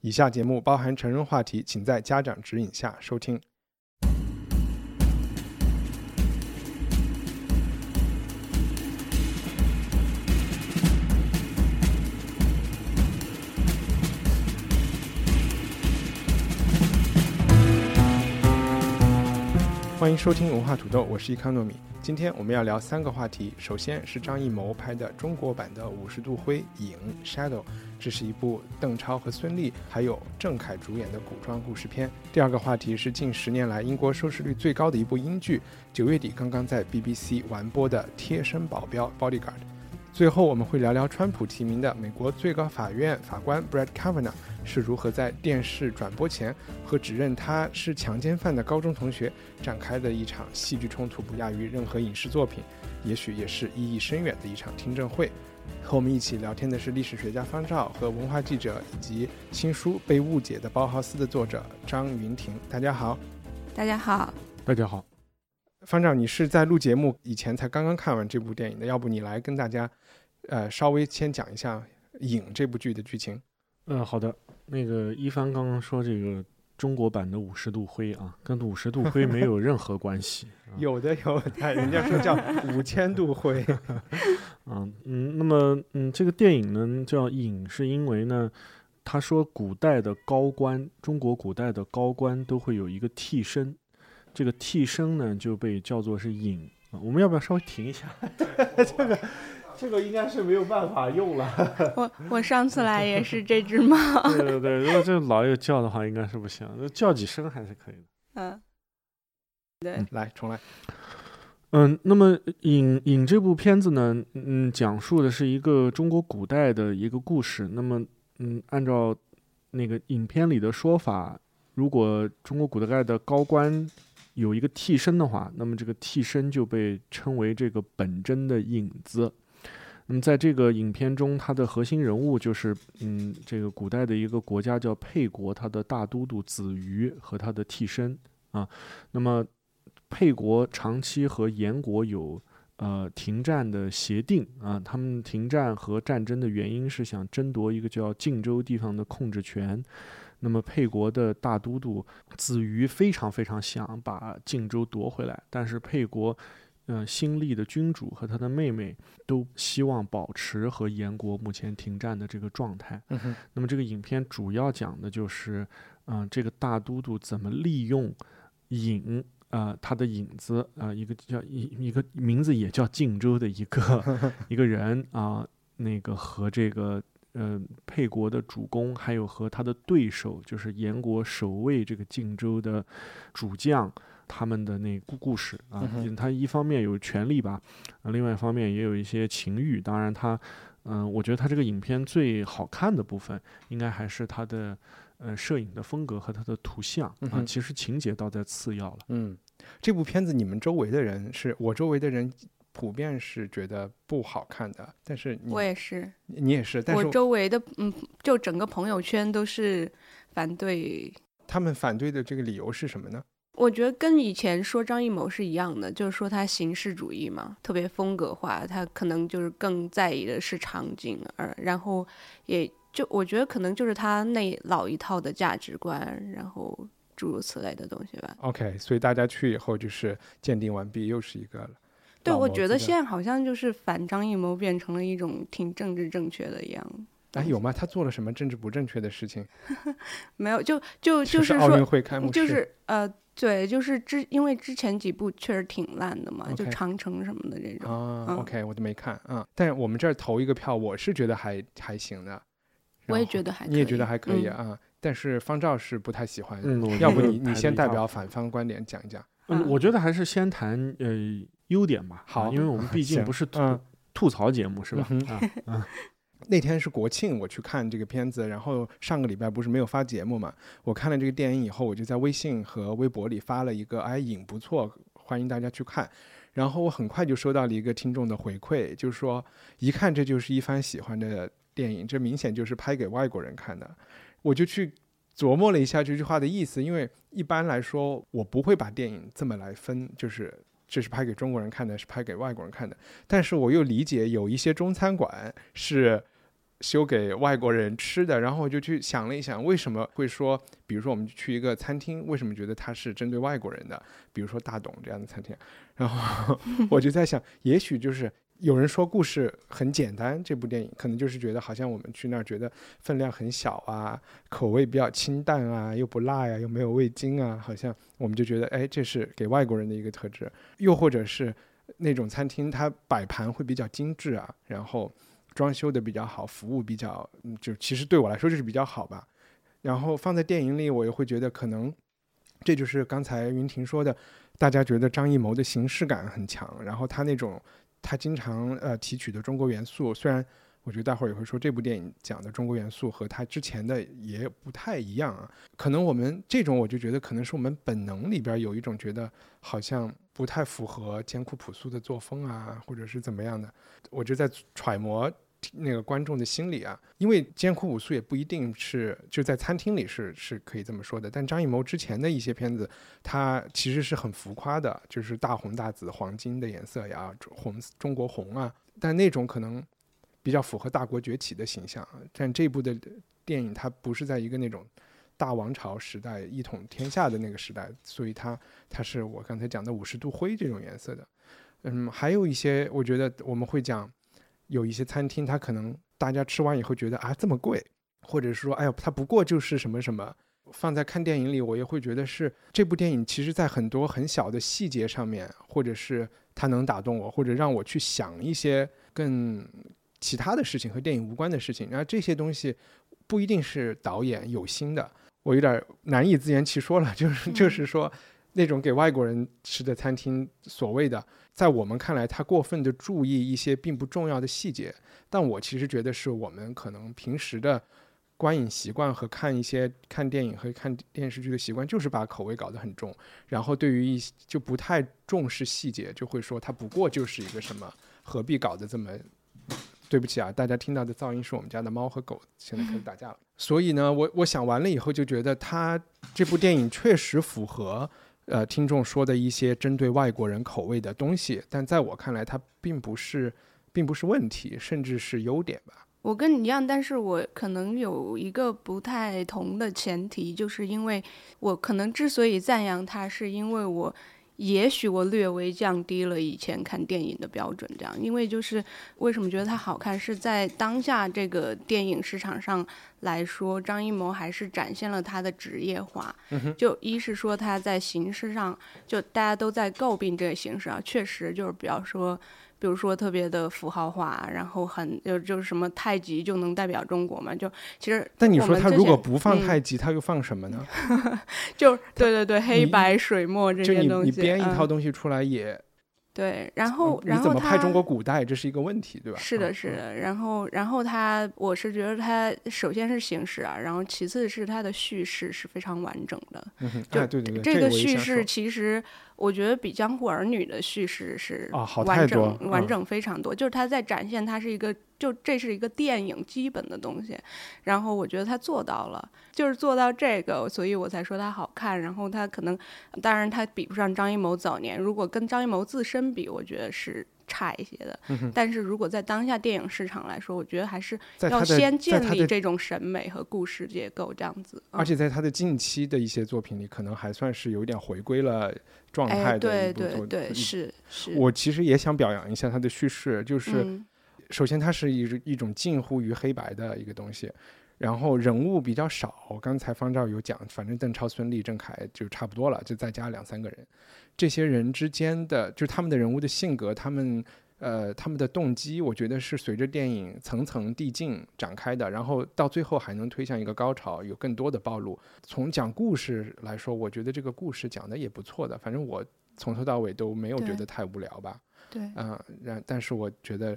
以下节目包含成人话题，请在家长指引下收听。欢迎收听文化土豆，我是伊康糯米。今天我们要聊三个话题，首先是张艺谋拍的中国版的《五十度灰》影 Shadow，这是一部邓超和孙俪还有郑恺主演的古装故事片。第二个话题是近十年来英国收视率最高的一部英剧，九月底刚刚在 BBC 完播的《贴身保镖》Bodyguard。最后我们会聊聊川普提名的美国最高法院法官 Brett Kavanaugh 是如何在电视转播前和指认他是强奸犯的高中同学展开的一场戏剧冲突，不亚于任何影视作品，也许也是意义深远的一场听证会。和我们一起聊天的是历史学家方照和文化记者以及新书《被误解的包豪斯》的作者张云婷。大家好，大家好，大家好。方照，你是在录节目以前才刚刚看完这部电影的，要不你来跟大家，呃，稍微先讲一下《影》这部剧的剧情。嗯，好的。那个一帆刚刚说这个中国版的《五十度灰》啊，跟《五十度灰》没有任何关系。啊有的有的，人家说叫五千度灰。啊，嗯，那么嗯，这个电影呢叫《影》，是因为呢，他说古代的高官，中国古代的高官都会有一个替身，这个替身呢就被叫做是影。啊我们要不要稍微停一下？这个这个应该是没有办法用了。我我上次来也是这只猫。对对对，如果这老有叫的话，应该是不行，叫几声还是可以的。嗯，对，来重来。嗯，那么《影》影这部片子呢，嗯，讲述的是一个中国古代的一个故事。那么，嗯，按照那个影片里的说法，如果中国古代的高官有一个替身的话，那么这个替身就被称为这个本真的影子。那么，在这个影片中，它的核心人物就是，嗯，这个古代的一个国家叫沛国，它的大都督子瑜和他的替身啊。那么，沛国长期和燕国有呃停战的协定啊，他们停战和战争的原因是想争夺一个叫晋州地方的控制权。那么沛国的大都督子瑜非常非常想把晋州夺回来，但是沛国。呃，新立的君主和他的妹妹都希望保持和燕国目前停战的这个状态。嗯哼，那么这个影片主要讲的就是，嗯、这个大都督怎么利用影，呃，他的影子，呃，一个叫一一个名字也叫靖州的一个 一个人啊、那个和这个呃沛国的主公，还有和他的对手，就是燕国守卫这个靖州的主将。他们的那故故事啊嗯，他一方面有权力吧，啊，另外一方面也有一些情欲。当然他，嗯、我觉得他这个影片最好看的部分，应该还是他的呃摄影的风格和他的图像啊嗯。其实情节倒在次要了。嗯，这部片子你们周围的人是我周围的人普遍是觉得不好看的，但是你我也是，你也是，但是我周围的嗯，就整个朋友圈都是反对。他们反对的这个理由是什么呢？我觉得跟以前说张艺谋是一样的，就是说他形式主义嘛，特别风格化，他可能就是更在意的是场景，而然后也就我觉得可能就是他那老一套的价值观，然后诸如此类的东西吧。OK，所以大家去以后就是鉴定完毕，又是一个了。对，我觉得现在好像就是反张艺谋变成了一种挺政治正确的一样。哎，有吗？他做了什么政治不正确的事情？没有，就就就是奥运说，会开幕式，就是呃，对，就是之因为之前几部确实挺烂的嘛，就 OK 长城什么的这种。啊、嗯 o k 我都没看啊、但是我们这儿投一个票，我是觉得还还行的。我也觉得还可以，你也觉得还可以嗯啊、但是方照是不太喜欢。嗯，我要不你你先代表反方观点讲一讲。嗯，嗯我觉得还是先谈呃优点吧。好啊因为我们 毕竟不是吐、嗯吐槽节目，是吧？嗯 那天是国庆，我去看这个片子，然后上个礼拜不是没有发节目嘛？我看了这个电影以后，我就在微信和微博里发了一个，哎，影不错，欢迎大家去看。然后我很快就收到了一个听众的回馈，就是说一看这就是一番喜欢的电影，这明显就是拍给外国人看的。我就去琢磨了一下这句话的意思，因为一般来说我不会把电影这么来分，就是这是拍给中国人看的，是拍给外国人看的。但是我又理解有一些中餐馆是。修给外国人吃的，然后我就去想了一想，为什么会说，比如说我们去一个餐厅，为什么觉得它是针对外国人的？比如说大董这样的餐厅，然后 我就在想，也许就是有人说故事很简单，这部电影可能就是觉得好像我们去那儿觉得分量很小啊，口味比较清淡啊，又不辣呀，又没有味精啊，好像我们就觉得，哎，这是给外国人的一个特质。又或者是那种餐厅，它摆盘会比较精致啊，然后。装修的比较好，服务比较，就其实对我来说就是比较好吧。然后放在电影里，我也会觉得可能，这就是刚才云婷说的，大家觉得张艺谋的形式感很强，然后他那种他经常呃提取的中国元素，虽然我觉得待会儿也会说这部电影讲的中国元素和他之前的也不太一样啊。可能我们这种我就觉得可能是我们本能里边有一种觉得好像不太符合艰苦朴素的作风啊，或者是怎么样的，我就在揣摩。那个观众的心理啊，因为艰苦朴素也不一定是就在餐厅里是是可以这么说的。但张艺谋之前的一些片子，他其实是很浮夸的，就是大红大紫、黄金的颜色呀，红中国红啊。但那种可能比较符合大国崛起的形象。但这部的电影，它不是在一个那种大王朝时代一统天下的那个时代，所以它它是我刚才讲的五十度灰这种颜色的。嗯，还有一些，我觉得我们会讲。有一些餐厅，它可能大家吃完以后觉得啊这么贵，或者是说哎呀它不过就是什么什么，放在看电影里我也会觉得是这部电影其实在很多很小的细节上面，或者是它能打动我，或者让我去想一些更其他的事情和电影无关的事情，然后这些东西不一定是导演有心的，我有点难以自圆其说了，就是就是说那种给外国人吃的餐厅所谓的。在我们看来，他过分的注意一些并不重要的细节，但我其实觉得是我们可能平时的观影习惯和看一些看电影和看电视剧的习惯，就是把口味搞得很重，然后对于一些就不太重视细节，就会说它不过就是一个什么，何必搞得这么？对不起啊，大家听到的噪音是我们家的猫和狗现在开始打架了。所以呢，我我想完了以后就觉得，他这部电影确实符合。呃，听众说的一些针对外国人口味的东西，但在我看来，它并不是，并不是问题，甚至是优点吧。我跟你一样，但是我可能有一个不太同的前提，就是因为我可能之所以赞扬它，是因为我。也许我略微降低了以前看电影的标准，这样，因为就是为什么觉得它好看，是在当下这个电影市场上来说，张艺谋还是展现了他的职业化。就一是说他在形式上，就大家都在诟病这个形式啊，确实就是比方说。比如说特别的符号化，然后很就就是什么太极就能代表中国嘛？就其实，但你说他如果不放太极，他又放什么呢？就对对对，黑白水墨这些东西，你编一套东西出来也。对，然后然后怎么拍中国古代，这是一个问题，对吧？是的，是的。然后，然后他，我是觉得他首先是形式啊，然后其次是他的叙事是非常完整的。就对对对，这个叙事其实我觉得比《江湖儿女》的叙事是完整完整非常多。就是他在展现他是一个。就这是一个电影基本的东西，然后我觉得他做到了，就是做到这个，所以我才说他好看。然后他可能，当然他比不上张艺谋早年，如果跟张艺谋自身比，我觉得是差一些的。但是如果在当下电影市场来说，我觉得还是要先建立这种审美和故事结构这样子。而且在他的近期的一些作品里，可能还算是有点回归了状态的一部作。对对对，是是。我其实也想表扬一下他的叙事，就是。首先，它是一一种近乎于黑白的一个东西，然后人物比较少。刚才方照有讲，反正邓超、孙俪、郑恺就差不多了，就再加两三个人。这些人之间的，就是他们的人物的性格，他们呃他们的动机，我觉得是随着电影层层递进展开的，然后到最后还能推向一个高潮，有更多的暴露。从讲故事来说，我觉得这个故事讲的也不错的，反正我从头到尾都没有觉得太无聊吧。对，嗯，然但是我觉得。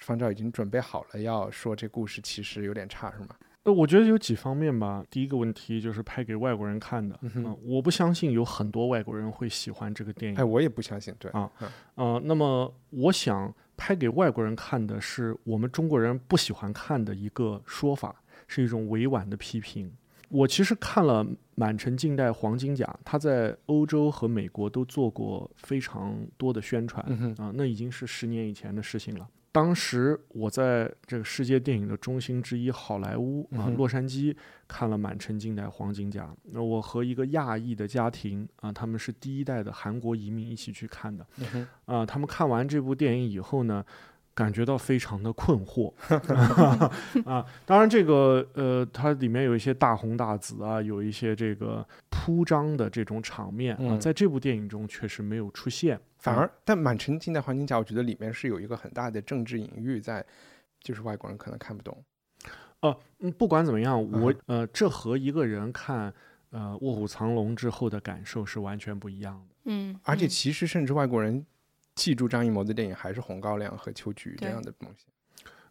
方照已经准备好了要说这故事其实有点差，是吗？呃，我觉得有几方面吧。第一个问题就是拍给外国人看的，我不相信有很多外国人会喜欢这个电影。哎，我也不相信，对啊嗯呃，那么我想拍给外国人看的是我们中国人不喜欢看的一个说法，是一种委婉的批评。我其实看了《满城尽带黄金甲》，他在欧洲和美国都做过非常多的宣传，啊，那已经是十年以前的事情了。当时我在这个世界电影的中心之一好莱坞啊洛杉矶看了《满城尽带黄金甲》。那我和一个亚裔的家庭啊，他们是第一代的韩国移民一起去看的。啊，他们看完这部电影以后呢，感觉到非常的困惑 啊。当然，这个呃，它里面有一些大红大紫啊，有一些这个铺张的这种场面啊，嗯在这部电影中确实没有出现。啊反而，但《满城尽带黄金甲》，我觉得里面是有一个很大的政治隐喻在，就是外国人可能看不懂。呃，嗯，不管怎么样，我嗯呃，这和一个人看呃《卧虎藏龙》之后的感受是完全不一样的。嗯，而且嗯其实甚至外国人记住张艺谋的电影还是《红高粱》和《秋菊》这样的东西。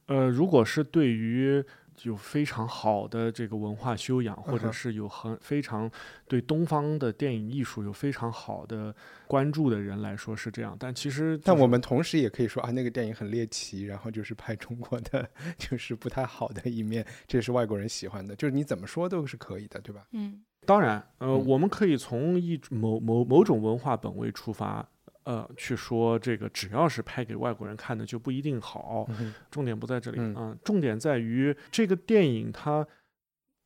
呃，如果是对于有非常好的这个文化修养，或者是有很非常对东方的电影艺术有非常好的关注的人来说是这样，但其实、但我们同时也可以说啊，那个电影很猎奇，然后就是拍中国的 就是不太好的一面，这也是外国人喜欢的。就是你怎么说都是可以的，对吧？嗯当然，呃，嗯我们可以从一某某某种文化本位出发。呃，去说这个，只要是拍给外国人看的，就不一定好。嗯重点不在这里啊、嗯重点在于这个电影它，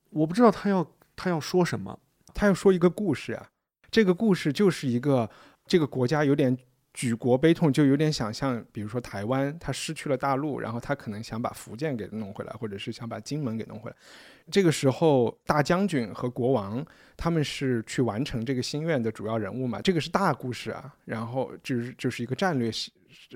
我不知道他要他要说什么。他要说一个故事啊，这个故事就是一个这个国家有点举国悲痛，就有点想象，比如说台湾，他失去了大陆，然后他可能想把福建给弄回来，或者是想把金门给弄回来。这个时候，大将军和国王他们是去完成这个心愿的主要人物嘛，这个是大故事啊，然后就是就是一个战略性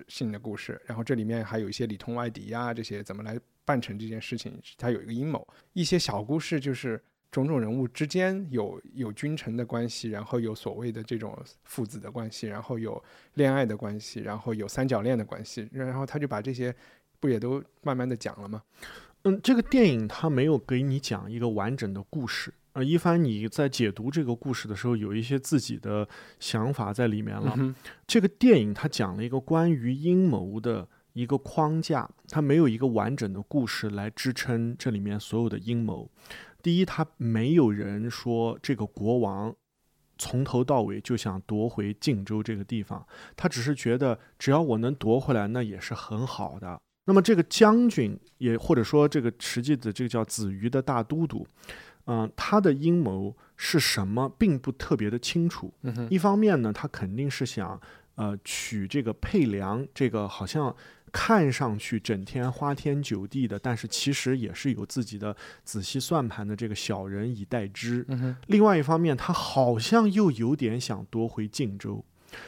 性的故事，然后这里面还有一些里通外敌呀、这些怎么来办成这件事情，它有一个阴谋。一些小故事就是种种人物之间有有君臣的关系，然后有所谓的这种父子的关系，然后有恋爱的关系，然后有三角恋的关系，然后他就把这些不也都慢慢的讲了吗？嗯，这个电影它没有给你讲一个完整的故事。呃，一帆你在解读这个故事的时候，有一些自己的想法在里面了。嗯这个电影它讲了一个关于阴谋的一个框架，它没有一个完整的故事来支撑这里面所有的阴谋。第一，他没有人说这个国王从头到尾就想夺回晋州这个地方，他只是觉得只要我能夺回来，那也是很好的。那么这个将军也或者说这个实际的这个叫子瑜的大都督，嗯、他的阴谋是什么，并不特别的清楚。嗯一方面呢，他肯定是想呃取这个配粮，这个好像看上去整天花天酒地的，但是其实也是有自己的仔细算盘的这个小人以待之。嗯，另外一方面，他好像又有点想夺回晋州，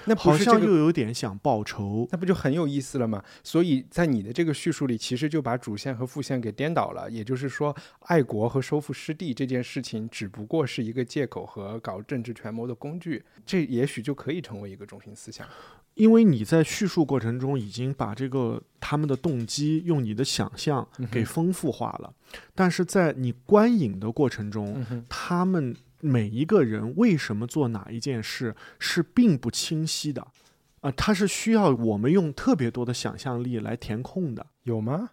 那不好是这个像又有点想报仇。那不就很有意思了吗？所以在你的这个叙述里，其实就把主线和副线给颠倒了。也就是说，爱国和收复失地这件事情，只不过是一个借口和搞政治权谋的工具，这也许就可以成为一个中心思想。因为你在叙述过程中已经把这个他们的动机用你的想象给丰富化了，但是在你观影的过程中，嗯，他们每一个人为什么做哪一件事是并不清晰的，啊、它是需要我们用特别多的想象力来填空的。有吗？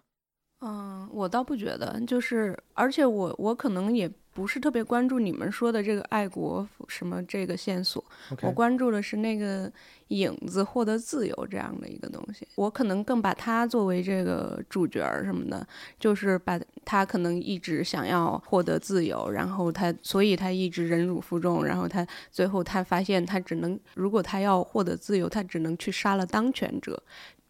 嗯，我倒不觉得，就是而且我我可能也不是特别关注你们说的这个爱国什么这个线索我关注的是那个影子获得自由这样的一个东西。我可能更把他作为这个主角儿什么的，就是把他可能一直想要获得自由，然后他所以他一直忍辱负重，然后他最后他发现他只能，如果他要获得自由，他只能去杀了当权者。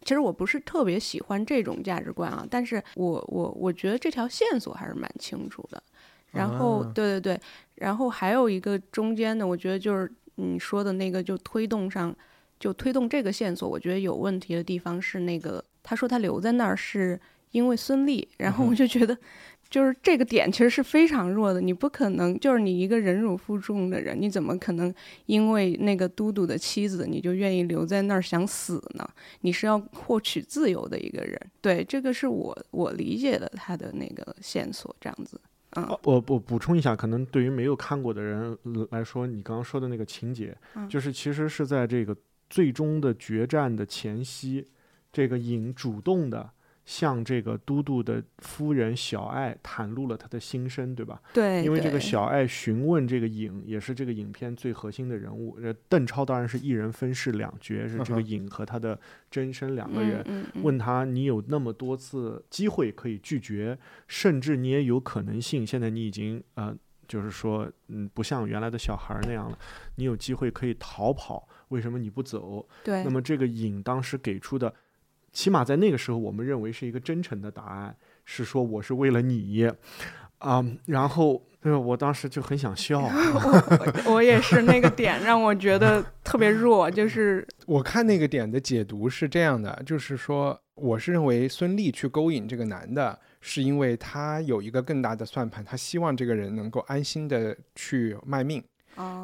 其实我不是特别喜欢这种价值观啊，但是我我我觉得这条线索还是蛮清楚的。然后、啊对对对，然后还有一个中间的，我觉得就是你说的那个，就推动上，就推动这个线索，我觉得有问题的地方是那个，他说他留在那儿是因为孙俪，然后我就觉得就是这个点其实是非常弱的，你不可能就是你一个忍辱负重的人，你怎么可能因为那个都督的妻子你就愿意留在那儿想死呢？你是要获取自由的一个人，对，这个是我我理解的他的那个线索，这样子。嗯，我我补充一下，可能对于没有看过的人来说，你刚刚说的那个情节，就是其实是在这个最终的决战的前夕，这个影主动的。向这个都督的夫人小爱袒露了他的心声，对吧？对，因为这个小爱询问这个影，也是这个影片最核心的人物。呃，邓超当然是一人分饰两角，是这个影和他的真身两个人。问他，你有那么多次机会可以拒绝，甚至你也有可能性，现在你已经呃，就是说，嗯，不像原来的小孩那样了，你有机会可以逃跑，为什么你不走？对。那么这个影当时给出的。起码在那个时候，我们认为是一个真诚的答案，是说我是为了你，啊，然后，我当时就很想笑。我我也是那个点让我觉得特别弱，就是我看那个点的解读是这样的，就是说，我是认为孙俪去勾引这个男的，是因为他有一个更大的算盘，他希望这个人能够安心的去卖命，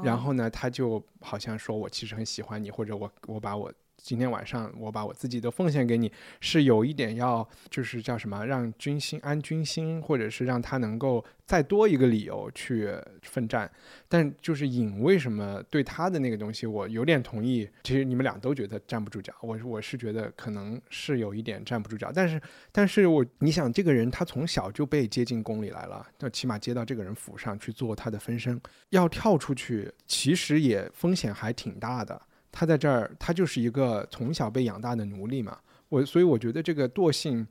然后呢，他就好像说我其实很喜欢你，或者我我把我。今天晚上我把我自己都奉献给你，是有一点要，就是叫什么，让军心安军心，或者是让他能够再多一个理由去奋战。但就是尹为什么对他的那个东西，我有点同意。其实你们俩都觉得站不住脚，我我是觉得可能是有一点站不住脚。但是，但是我你想，这个人他从小就被接进宫里来了，就起码接到这个人府上去做他的分身，要跳出去，其实也风险还挺大的。他在这儿，他就是一个从小被养大的奴隶嘛。我所以我觉得这个惰性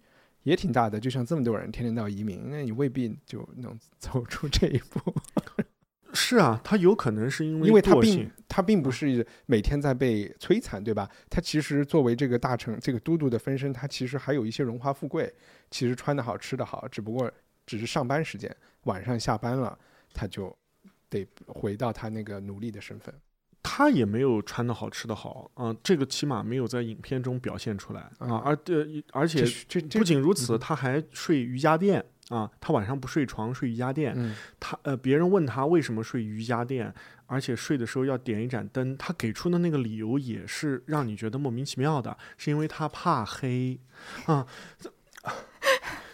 也挺大的。就像这么多人天天都要移民，那你未必就能走出这一步。是啊，他有可能是因为因为他并他并不是每天在被摧残，对吧？他其实作为这个大臣、这个都督的分身，他其实还有一些荣华富贵，其实穿得好、吃得好，只不过只是上班时间，晚上下班了，他就得回到他那个奴隶的身份。他也没有穿的好吃的好啊，这个起码没有在影片中表现出来啊，而呃而且不仅如此，他还睡瑜伽垫啊，他晚上不睡床睡瑜伽垫，他呃别人问他为什么睡瑜伽垫，而且睡的时候要点一盏灯，他给出的那个理由也是让你觉得莫名其妙的，是因为他怕黑啊。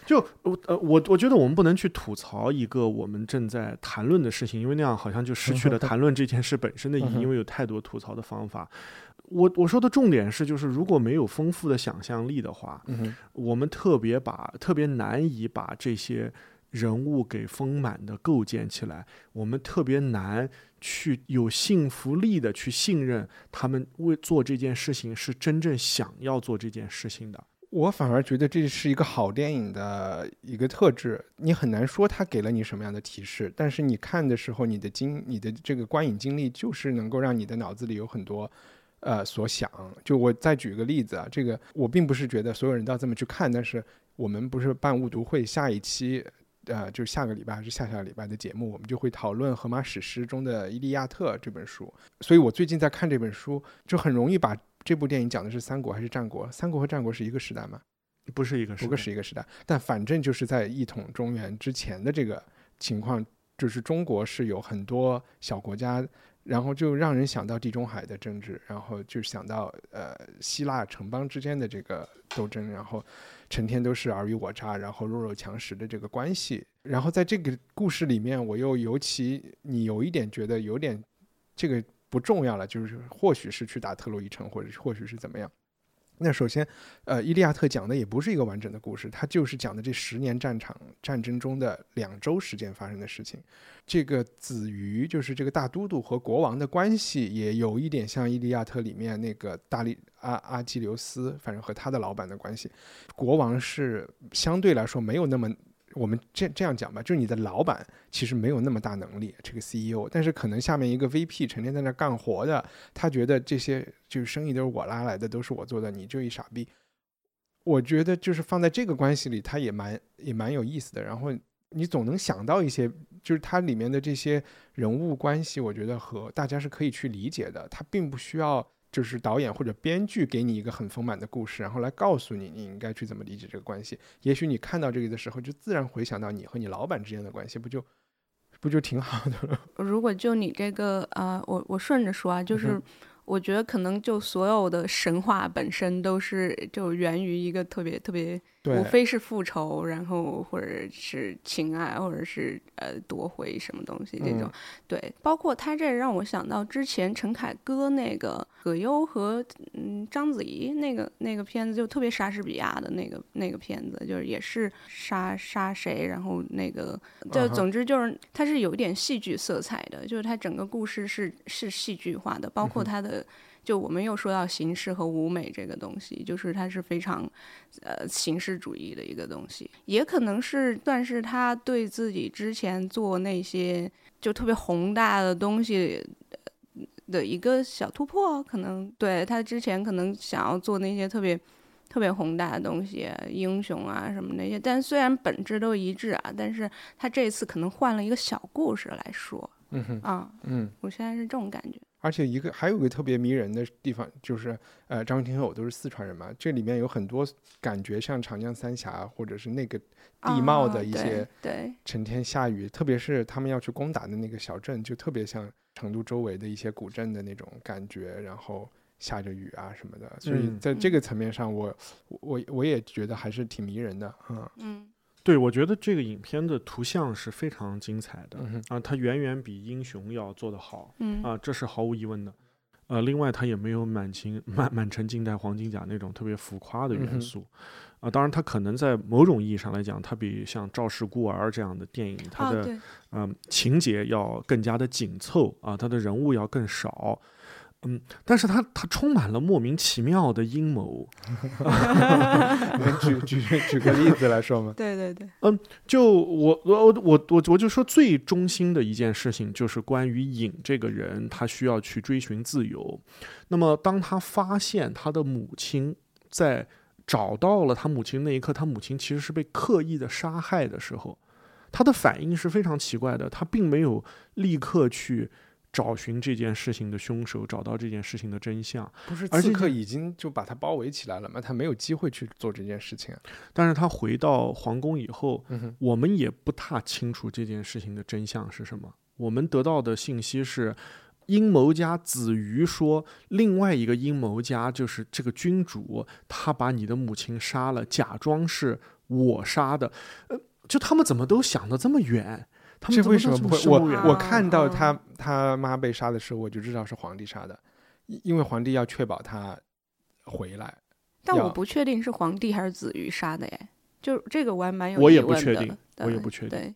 就我呃我我觉得我们不能去吐槽一个我们正在谈论的事情，因为那样好像就失去了谈论这件事本身的意义，因为有太多吐槽的方法。我我说的重点是，就是如果没有丰富的想象力的话，我们特别把特别难以把这些人物给丰满的构建起来，我们特别难去有信服力的去信任他们为做这件事情是真正想要做这件事情的。我反而觉得这是一个好电影的一个特质，你很难说它给了你什么样的提示，但是你看的时候，你的经、你的这个观影经历就是能够让你的脑子里有很多，呃，所想。就我再举个例子啊，这个我并不是觉得所有人都要这么去看，但是我们不是办误读会，下一期，呃，就是下个礼拜还是下下个礼拜的节目，我们就会讨论荷马史诗中的《伊利亚特》这本书。所以我最近在看这本书，就很容易把。这部电影讲的是三国还是战国？三国和战国是一个时代吗？不是一个时，不是一个时代。但反正就是在一统中原之前的这个情况，就是中国是有很多小国家，然后就让人想到地中海的政治，然后就想到呃希腊城邦之间的这个斗争，然后成天都是尔虞我诈，然后弱肉强食的这个关系。然后在这个故事里面，我又尤其你有一点觉得有点这个。不重要了，就是或许是去打特洛伊城，或者或许是怎么样。那首先，呃，《伊利亚特》讲的也不是一个完整的故事，它就是讲的这十年战场战争中的两周时间发生的事情。这个子瑜就是这个大都督和国王的关系，也有一点像《伊利亚特》里面那个大力阿阿基琉斯，反正和他的老板的关系。国王是相对来说没有那么。我们这这样讲吧，就是你的老板其实没有那么大能力，这个 CEO，但是可能下面一个 VP 成天在那干活的，他觉得这些就是生意都是我拉来的，都是我做的，你就一傻逼。我觉得就是放在这个关系里，他也蛮也蛮有意思的。然后你总能想到一些，就是它里面的这些人物关系，我觉得和大家是可以去理解的。他并不需要就是导演或者编剧给你一个很丰满的故事，然后来告诉你你应该去怎么理解这个关系。也许你看到这个的时候，就自然回想到你和你老板之间的关系，不就不就挺好的了？如果就你这个呃，我我顺着说啊，就是我觉得可能就所有的神话本身都是就源于一个特别特别，对无，非是复仇，然后或者是情爱，或者是呃夺回什么东西这种。嗯对，包括他这让我想到之前陈凯歌那个葛优和嗯章子怡那个那个片子，就特别莎士比亚的那个那个片子，就是也是杀杀谁，然后那个就总之就是它是有一点戏剧色彩的，就是它整个故事是是戏剧化的，包括它的。就我们又说到形式和舞美这个东西，就是它是非常，呃，形式主义的一个东西，也可能是算是他对自己之前做那些就特别宏大的东西呃的一个小突破，可能对他之前可能想要做那些特别特别宏大的东西，英雄啊什么那些，但虽然本质都一致啊，但是他这次可能换了一个小故事来说嗯哼，啊，嗯。我现在是这种感觉。而且一个还有一个特别迷人的地方，就是呃，张庭和我都是四川人嘛，这里面有很多感觉像长江三峡或者是那个地貌的一些对。成天下雨，特别是他们要去攻打的那个小镇，就特别像成都周围的一些古镇的那种感觉，然后下着雨啊什么的，所以嗯在这个层面上我，我我也觉得还是挺迷人的，嗯。嗯对，我觉得这个影片的图像是非常精彩的嗯啊，它远远比英雄要做得好嗯。啊，这是毫无疑问的。呃，另外它也没有满清满满城尽带黄金甲那种特别浮夸的元素，啊，当然它可能在某种意义上来讲，它比像《赵氏孤儿》这样的电影，它的、嗯，情节要更加的紧凑啊，它的人物要更少，嗯，但是他他充满了莫名其妙的阴谋。能举举举个例子来说吗？对对对，嗯就我我我我我我就说最中心的一件事情，就是关于影这个人，他需要去追寻自由。那么当他发现他的母亲在找到了他母亲那一刻，他母亲其实是被刻意的杀害的时候，他的反应是非常奇怪的，他并没有立刻去。找寻这件事情的凶手，找到这件事情的真相。不是而且这刺客已经就把他包围起来了吗？他没有机会去做这件事情啊。但是他回到皇宫以后，嗯，我们也不太清楚这件事情的真相是什么。我们得到的信息是，阴谋家子瑜说，另外一个阴谋家就是这个君主，他把你的母亲杀了，假装是我杀的。呃，就他们怎么都想得这么远？他们这为什么不会？我我看到他啊他妈被杀的时候，我就知道是皇帝杀的，因因为皇帝要确保他回来。但我不确定是皇帝还是子瑜杀的耶，就这个我还蛮有我也疑问的不确定我也不确定对，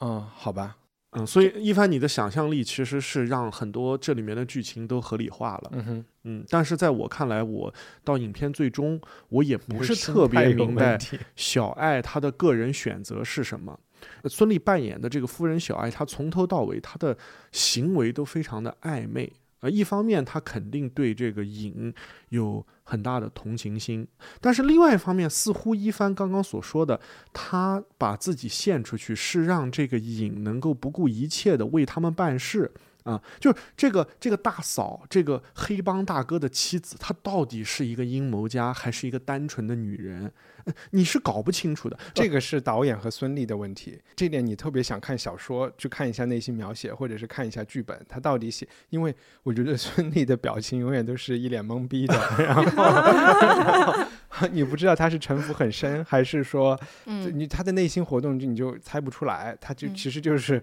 嗯，好吧，嗯，所以一帆，你的想象力其实是让很多这里面的剧情都合理化了。嗯哼，嗯，但是在我看来，我到影片最终，我也不是特别明白小爱她的个人选择是什么。孙俪扮演的这个夫人小爱，她从头到尾她的行为都非常的暧昧。呃，一方面她肯定对这个尹有很大的同情心，但是另外一方面，似乎一帆刚刚所说的，她把自己献出去，是让这个尹能够不顾一切的为他们办事。啊，就是这个这个大嫂，这个黑帮大哥的妻子，她到底是一个阴谋家，还是一个单纯的女人？呃你是搞不清楚的。这个是导演和孙俪的问题，这点你特别想看小说，去看一下内心描写，或者是看一下剧本，他到底写。因为我觉得孙俪的表情永远都是一脸懵逼的，然后然后 你不知道他是城府很深，还是说嗯。你他的内心活动就你就猜不出来，他就嗯其实就是。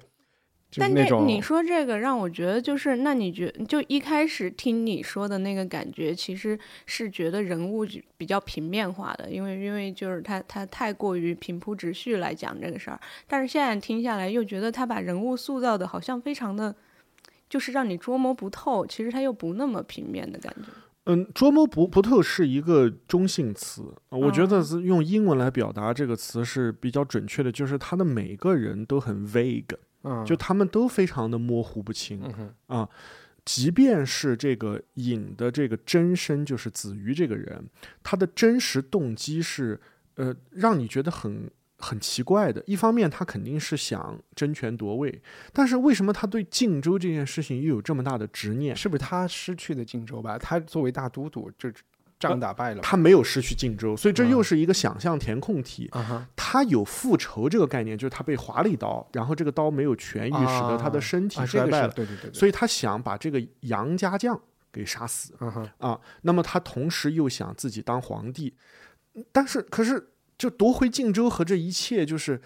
就是但这那你说这个让我觉得就是，那你觉就一开始听你说的那个感觉，其实是觉得人物比较平面化的，因为因为就是他他太过于平铺直叙来讲这个事儿，但是现在听下来又觉得他把人物塑造的好像非常的，就是让你捉摸不透，其实他又不那么平面的感觉。嗯，捉摸不不透是一个中性词，呃我觉得哦。是用英文来表达这个词是比较准确的，就是他的每个人都很 vague，嗯，就他们都非常的模糊不清。嗯啊，即便是这个尹的这个真身，就是子瑜这个人，他的真实动机是，呃，让你觉得很很奇怪的。一方面，他肯定是想争权夺位，但是为什么他对靖州这件事情又有这么大的执念？是不是他失去的靖州吧？他作为大都督，就仗打败了。他没有失去晋州，所以这又是一个想象填空题。他有复仇这个概念，就是他被划了一刀，然后这个刀没有痊愈，使得他的身体衰败了，对对对对，所以他想把这个杨家将给杀死。嗯，啊，那么他同时又想自己当皇帝，但是可是就夺回晋州和这一切就是，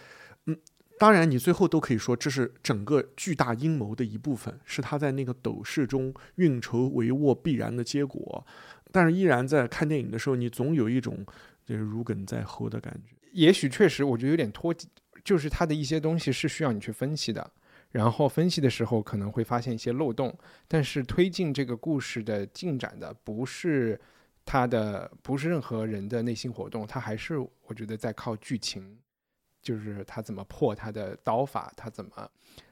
嗯，当然你最后都可以说这是整个巨大阴谋的一部分，是他在那个斗室中运筹帷幄必然的结果，但是依然在看电影的时候，你总有一种就是如鲠在喉的感觉。也许确实，我觉得有点脱节，就是它的一些东西是需要你去分析的。然后分析的时候可能会发现一些漏洞，但是推进这个故事的进展的不是他的，不是任何人的内心活动，他还是我觉得在靠剧情，就是他怎么破他的刀法，他怎么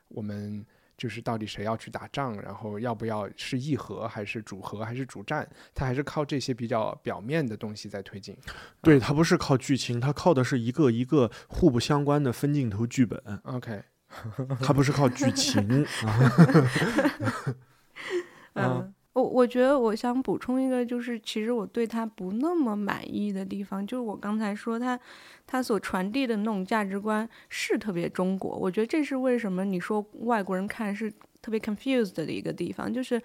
我们就是到底谁要去打仗，然后要不要是议和还是主和还是主战，他还是靠这些比较表面的东西在推进。对，它不是靠剧情，它靠的是一个一个互不相关的分镜头剧本，OK，它不是靠剧情啊。嗯，我我觉得我想补充一个，就是其实我对他不那么满意的地方，就是我刚才说他他所传递的那种价值观是特别中国，我觉得这是为什么你说外国人看是特别 confused 的一个地方，就是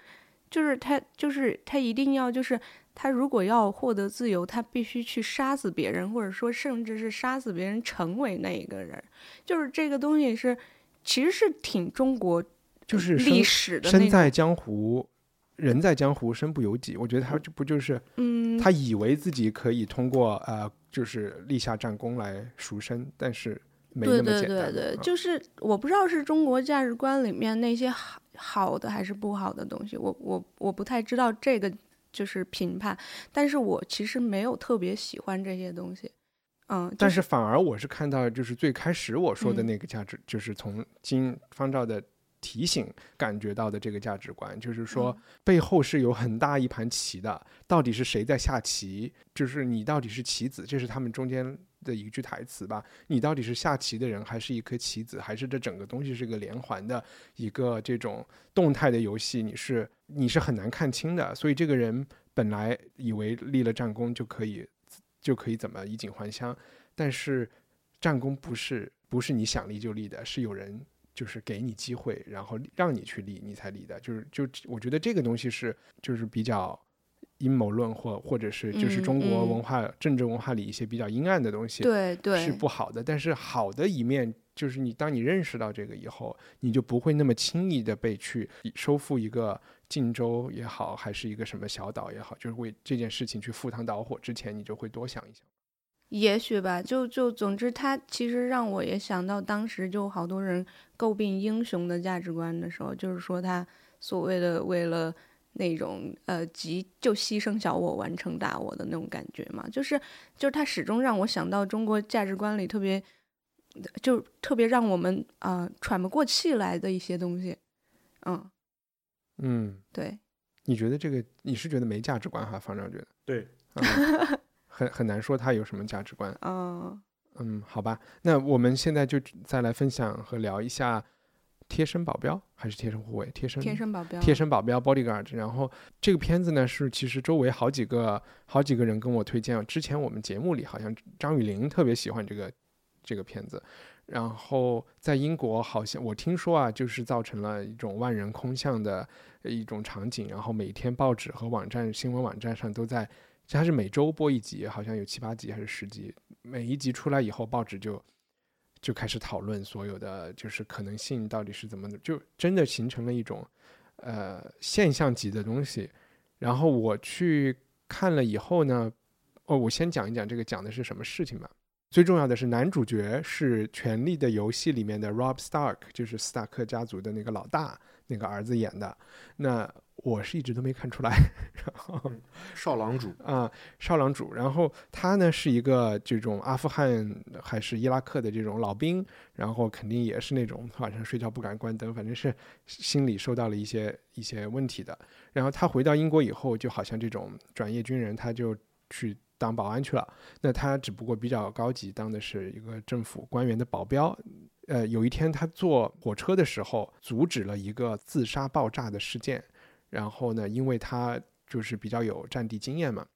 就是他就是他一定要就是他如果要获得自由，他必须去杀死别人，或者说甚至是杀死别人成为那一个人，就是这个东西是其实是挺中国就是历史的身在江湖，人在江湖，身不由己。我觉得他就不就是嗯他以为自己可以通过呃，就是立下战功来赎身，但是没对那么简单。对对对，嗯就是我不知道是中国价值观里面那些好好的还是不好的东西，我我我不太知道这个就是评判，但是我其实没有特别喜欢这些东西，嗯，就但是反而我是看到，就是最开始我说的嗯那个价值，就是从金方照的提醒感觉到的这个价值观，就是说嗯背后是有很大一盘棋的，到底是谁在下棋？就是你到底是棋子，这是他们中间的一句台词吧？你到底是下棋的人，还是一颗棋子，还是这整个东西是个连环的一个这种动态的游戏？你是你是很难看清的。所以这个人本来以为立了战功就可以就可以怎么衣锦还乡，但是战功不是不是你想立就立的，是有人就是给你机会，然后让你去立，你才立的。就是就我觉得这个东西是就是比较阴谋论或或者是就是中国文化、政治文化里一些比较阴暗的东西，对对是不好的。但是好的一面就是你当你认识到这个以后，你就不会那么轻易的被去收复一个晋州也好，还是一个什么小岛也好，就是为这件事情去赴汤蹈火之前，你就会多想一想。也许吧，就就总之，他其实让我也想到当时就好多人诟病英雄的价值观的时候，就是说他所谓的为了那种呃急就牺牲小我完成大我的那种感觉嘛，就是就是他始终让我想到中国价值观里特别就特别让我们啊、呃喘不过气来的一些东西，嗯，嗯，对，你觉得这个你是觉得没价值观哈？方丈觉得，对，嗯 很很难说他有什么价值观。嗯嗯，好吧，那我们现在就再来分享和聊一下贴身保镖还是贴身护卫？贴身贴身保镖，贴身保镖 bodyguard。然后这个片子呢，是其实周围好几个好几个人跟我推荐，之前我们节目里好像张雨玲特别喜欢这个这个片子。然后在英国，好像我听说啊，就是造成了一种万人空巷的一种场景。然后每天报纸和网站、新闻网站上都在，它是每周播一集，好像有七八集还是十集。每一集出来以后，报纸就就开始讨论所有的就是可能性到底是怎么的，就真的形成了一种呃现象级的东西。然后我去看了以后呢，哦，我先讲一讲这个讲的是什么事情吧。最重要的是，男主角是《权力的游戏》里面的 Rob Stark，就是斯塔克家族的那个老大，那个儿子演的。那我是一直都没看出来，然后少郎主，啊，少郎主。然后他呢是一个这种阿富汗还是伊拉克的这种老兵，然后肯定也是那种晚上睡觉不敢关灯，反正是心理受到了一些一些问题的。然后他回到英国以后，就好像这种转业军人，他就去当保安去了。那他只不过比较高级，当的是一个政府官员的保镖。呃，有一天他坐火车的时候，阻止了一个自杀爆炸的事件。然后呢，因为他就是比较有战地经验嘛，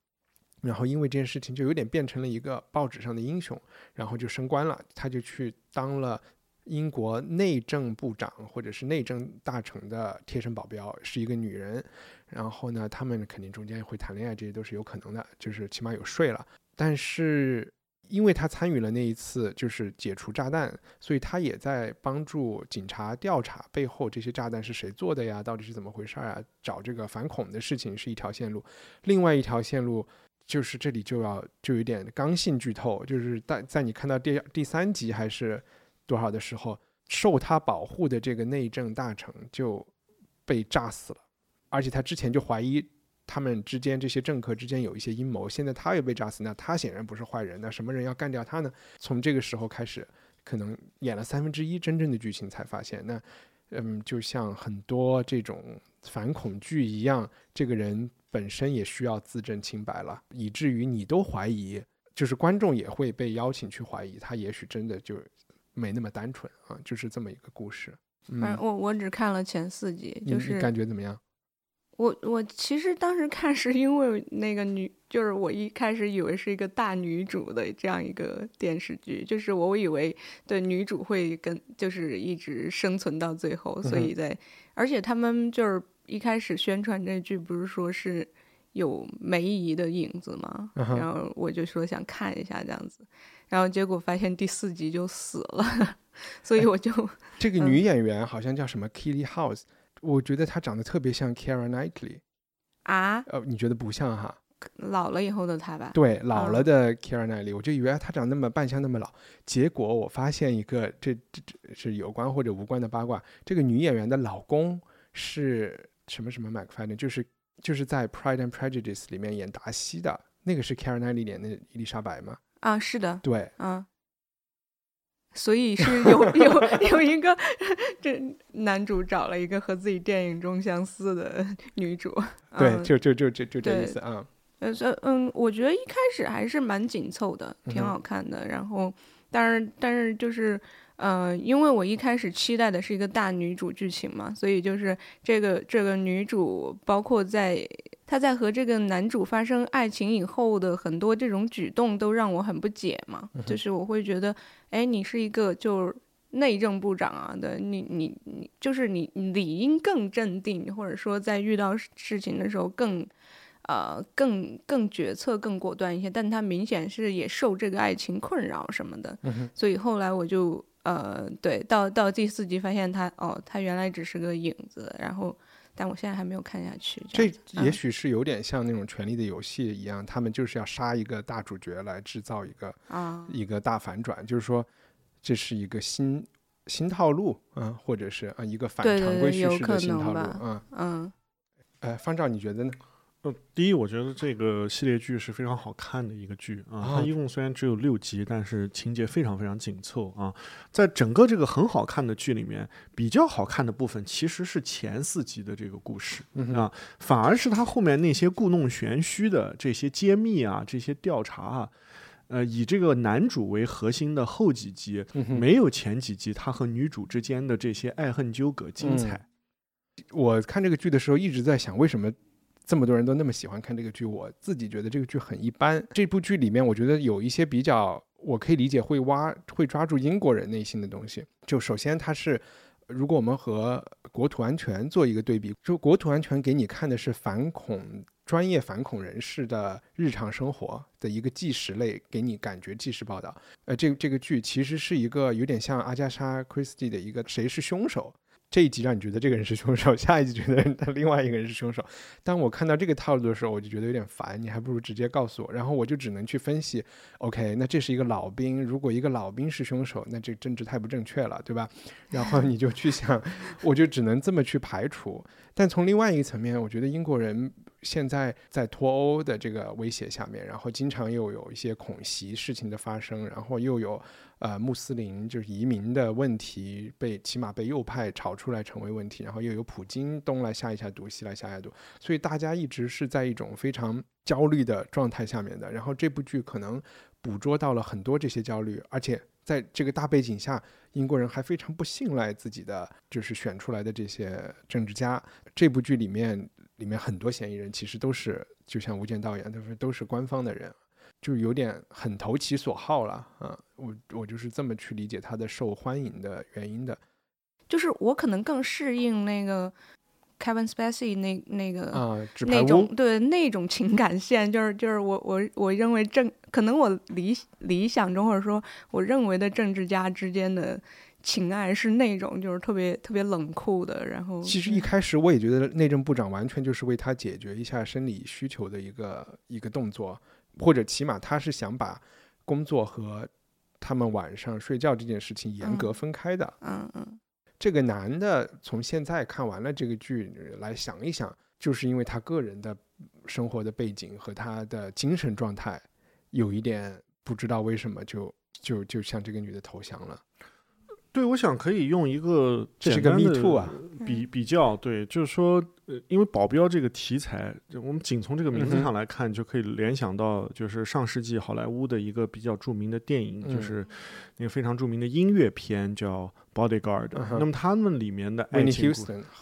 然后因为这件事情就有点变成了一个报纸上的英雄，然后就升官了，他就去当了英国内政部长或者是内政大臣的贴身保镖，是一个女人。然后呢，他们肯定中间会谈恋爱，这些都是有可能的，就是起码有睡了。但是。因为他参与了那一次就是解除炸弹，所以他也在帮助警察调查背后这些炸弹是谁做的呀？到底是怎么回事儿啊？找这个反恐的事情是一条线路，另外一条线路就是这里就要就有点刚性剧透，就是在在你看到第第三集还是多少的时候，受他保护的这个内政大臣就被炸死了，而且他之前就怀疑。他们之间这些政客之间有一些阴谋，现在他又被炸死，那他显然不是坏人，那什么人要干掉他呢？从这个时候开始，可能演了三分之一真正的剧情，才发现，那，嗯，就像很多这种反恐剧一样，这个人本身也需要自证清白了，以至于你都怀疑，就是观众也会被邀请去怀疑，他也许真的就没那么单纯啊，就是这么一个故事。嗯，我我只看了前四集，就是感觉怎么样？我我其实当时看是因为那个女，就是我一开始以为是一个大女主的这样一个电视剧，就是我以为对女主会跟就是一直生存到最后，所以在而且他们就是一开始宣传这剧不是说是有梅姨的影子吗？然后我就说想看一下这样子，然后结果发现第四集就死了，所以我就这个女演员好像叫什么 Kelly House。我觉得她长得特别像 Kara Knightley，啊？呃，你觉得不像哈？老了以后的她吧？对，老了的 Kara Knightley，我就以为她长那么扮相那么老，结果我发现一个这这这是有关或者无关的八卦。这个女演员的老公是什么什么 McFadden，就是就是在 Pride and Prejudice 里面演达西的那个是 Kara Knightley 演的伊丽莎白吗？啊，是的。对，嗯。所以是有有有一个这男主找了一个和自己电影中相似的 女主，对，就就就就就这意思啊。呃，嗯，我觉得一开始还是蛮紧凑的，挺好看的。然后，但是但是就是，呃，因为我一开始期待的是一个大女主剧情嘛，所以就是这个这个女主，包括在。她在和这个男主发生爱情以后的很多这种举动都让我很不解嘛，就是我会觉得，哎，你是一个就内政部长啊的，你你你就是你理应更镇定，或者说在遇到事情的时候更，呃，更更决策更果断一些，但他明显是也受这个爱情困扰什么的，所以后来我就呃，对，到到第四集发现他哦，他原来只是个影子，然后。但我现在还没有看下去。这也许是有点像那种《权力的游戏》一样，他们就是要杀一个大主角来制造一个啊一个大反转，就是说这是一个新新套路啊，或者是啊一个反常规叙事的新套路啊嗯。哎，方照，你觉得呢？呃，第一，我觉得这个系列剧是非常好看的一个剧啊。它一共虽然只有六集，但是情节非常非常紧凑啊。在整个这个很好看的剧里面，比较好看的部分其实是前四集的这个故事啊，反而是它后面那些故弄玄虚的这些揭秘啊、这些调查啊，呃，以这个男主为核心的后几集，没有前几集他和女主之间的这些爱恨纠葛精彩。我看这个剧的时候一直在想，为什么？这么多人都那么喜欢看这个剧，我自己觉得这个剧很一般。这部剧里面，我觉得有一些比较我可以理解会挖会抓住英国人内心的东西。就首先，它是如果我们和国土安全做一个对比，就国土安全给你看的是反恐专业反恐人士的日常生活的一个纪实类，给你感觉纪实报道。呃，这这个剧其实是一个有点像阿加莎·克里斯蒂的一个谁是凶手。这一集让你觉得这个人是凶手，下一集觉得他另外一个人是凶手。当我看到这个套路的时候，我就觉得有点烦。你还不如直接告诉我，然后我就只能去分析。OK，那这是一个老兵，如果一个老兵是凶手，那这政治太不正确了，对吧？然后你就去想，我就只能这么去排除。但从另外一个层面，我觉得英国人现在在脱欧的这个威胁下面，然后经常又有一些恐袭事情的发生，然后又有呃穆斯林就是移民的问题被起码被右派炒出来成为问题，然后又有普京东来下一下毒，西来下下毒，所以大家一直是在一种非常焦虑的状态下面的。然后这部剧可能捕捉到了很多这些焦虑，而且在这个大背景下，英国人还非常不信赖自己的就是选出来的这些政治家。这部剧里面。里面很多嫌疑人其实都是，就像《无间道》一样，都是都是官方的人，就有点很投其所好了啊！我我就是这么去理解他的受欢迎的原因的，就是我可能更适应那个 Kevin Spacey 那那个啊那种对那种情感线，就是就是我我我认为政可能我理理想中或者说我认为的政治家之间的。情爱是那种就是特别特别冷酷的，然后其实一开始我也觉得内政部长完全就是为他解决一下生理需求的一个一个动作，或者起码他是想把工作和他们晚上睡觉这件事情严格分开的。嗯嗯，这个男的从现在看完了这个剧来想一想，就是因为他个人的生活的背景和他的精神状态有一点不知道为什么就就就向这个女的投降了。对，我想可以用一个这是个 me too 啊，比比较对，就是说，呃，因为保镖这个题材，我们仅从这个名字上来看，就可以联想到，就是上世纪好莱坞的一个比较著名的电影，就是那个非常著名的音乐片叫《Bodyguard》。那么他们里面的爱情，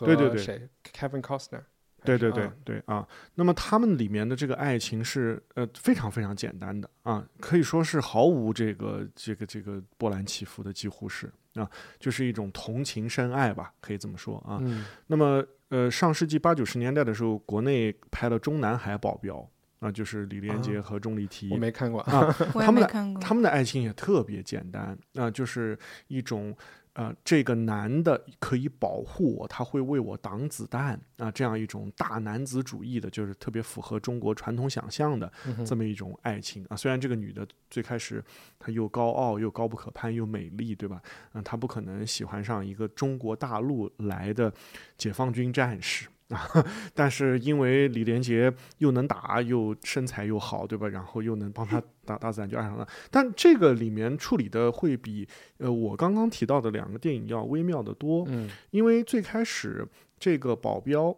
对对对，Kevin Costner。对对对对啊，那么他们里面的这个爱情是呃非常非常简单的啊，可以说是毫无这个这个这个波澜起伏的，几乎是啊，就是一种同情深爱吧，可以这么说啊。那么呃上世纪八九十年代的时候，国内拍了《中南海保镖》，啊，就是李连杰和钟丽缇，我没看过。啊，他们的他们的爱情也特别简单啊，就是一种。呃，这个男的可以保护我，他会为我挡子弹啊，这样一种大男子主义的，就是特别符合中国传统想象的这么一种爱情啊。虽然这个女的最开始她又高傲又高不可攀又美丽，对吧？嗯，她不可能喜欢上一个中国大陆来的解放军战士。啊，但是因为李连杰又能打又身材又好，对吧？然后又能帮他 打大自然，就爱上了。但这个里面处理的会比呃我刚刚提到的两个电影要微妙的多。嗯，因为最开始这个保镖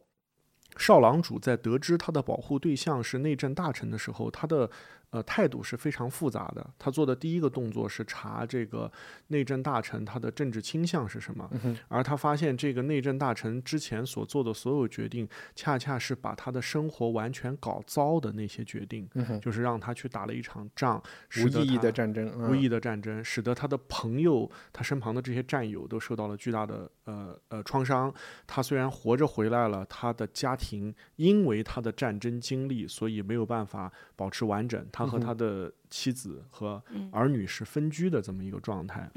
少郎主在得知他的保护对象是内政大臣的时候，他的。呃，态度是非常复杂的。他做的第一个动作是查这个内政大臣他的政治倾向是什么，而他发现这个内政大臣之前所做的所有决定，恰恰是把他的生活完全搞糟的那些决定，就是让他去打了一场仗，无意义的战争，无意义的战争，使得他的朋友，他身旁的这些战友都受到了巨大的呃呃创伤。他虽然活着回来了，他的家庭因为他的战争经历，所以没有办法保持完整。他和他的妻子和儿女是分居的这么一个状态，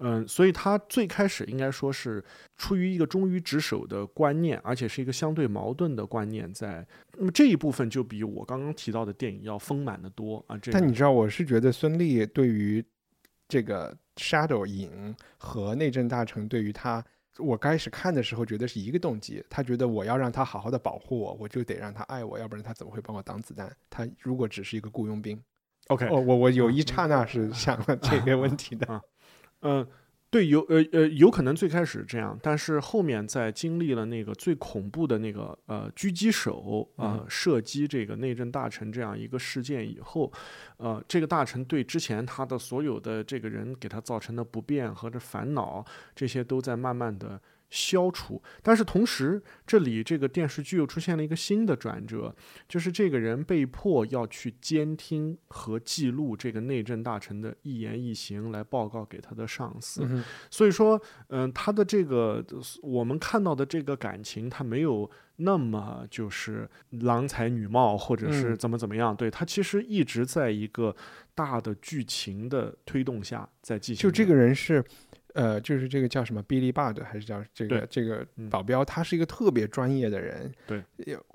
嗯，所以他最开始应该说是出于一个忠于职守的观念，而且是一个相对矛盾的观念在。那么这一部分就比我刚刚提到的电影要丰满的多啊。这但你知道，我是觉得孙俪对于这个 Shadow 影和内政大臣对于他。我开始看的时候觉得是一个动机，他觉得我要让他好好的保护我，我就得让他爱我，要不然他怎么会帮我挡子弹？他如果只是一个雇佣兵，OK，哦，我我有一刹那是想了 这个问题的，嗯。对，有呃呃，有可能最开始这样，但是后面在经历了那个最恐怖的那个呃狙击手啊射击这个内政大臣这样一个事件以后，呃，这个大臣对之前他的所有的这个人给他造成的不便和这烦恼，这些都在慢慢的。消除，但是同时，这里这个电视剧又出现了一个新的转折，就是这个人被迫要去监听和记录这个内政大臣的一言一行，来报告给他的上司。所以说，嗯，他的这个我们看到的这个感情，他没有那么就是郎才女貌，或者是怎么怎么样。对他其实一直在一个大的剧情的推动下在进行。就这个人是。呃，就是这个叫什么 Billy Budd 还是叫这个这个保镖，他是一个特别专业的人。对，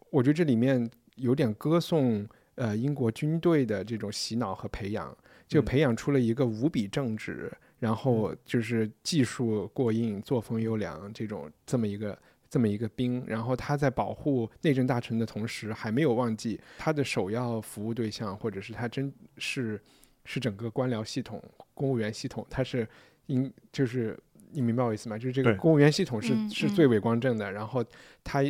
我觉得这里面有点歌颂呃英国军队的这种洗脑和培养，就培养出了一个无比正直，然后就是技术过硬、作风优良这种这么一个。这么一个兵，然后他在保护内政大臣的同时，还没有忘记他的首要服务对象，或者是他真是是整个官僚系统、公务员系统，他是应就是你明白我意思吗？就是这个公务员系统是是最伟光正的，然后他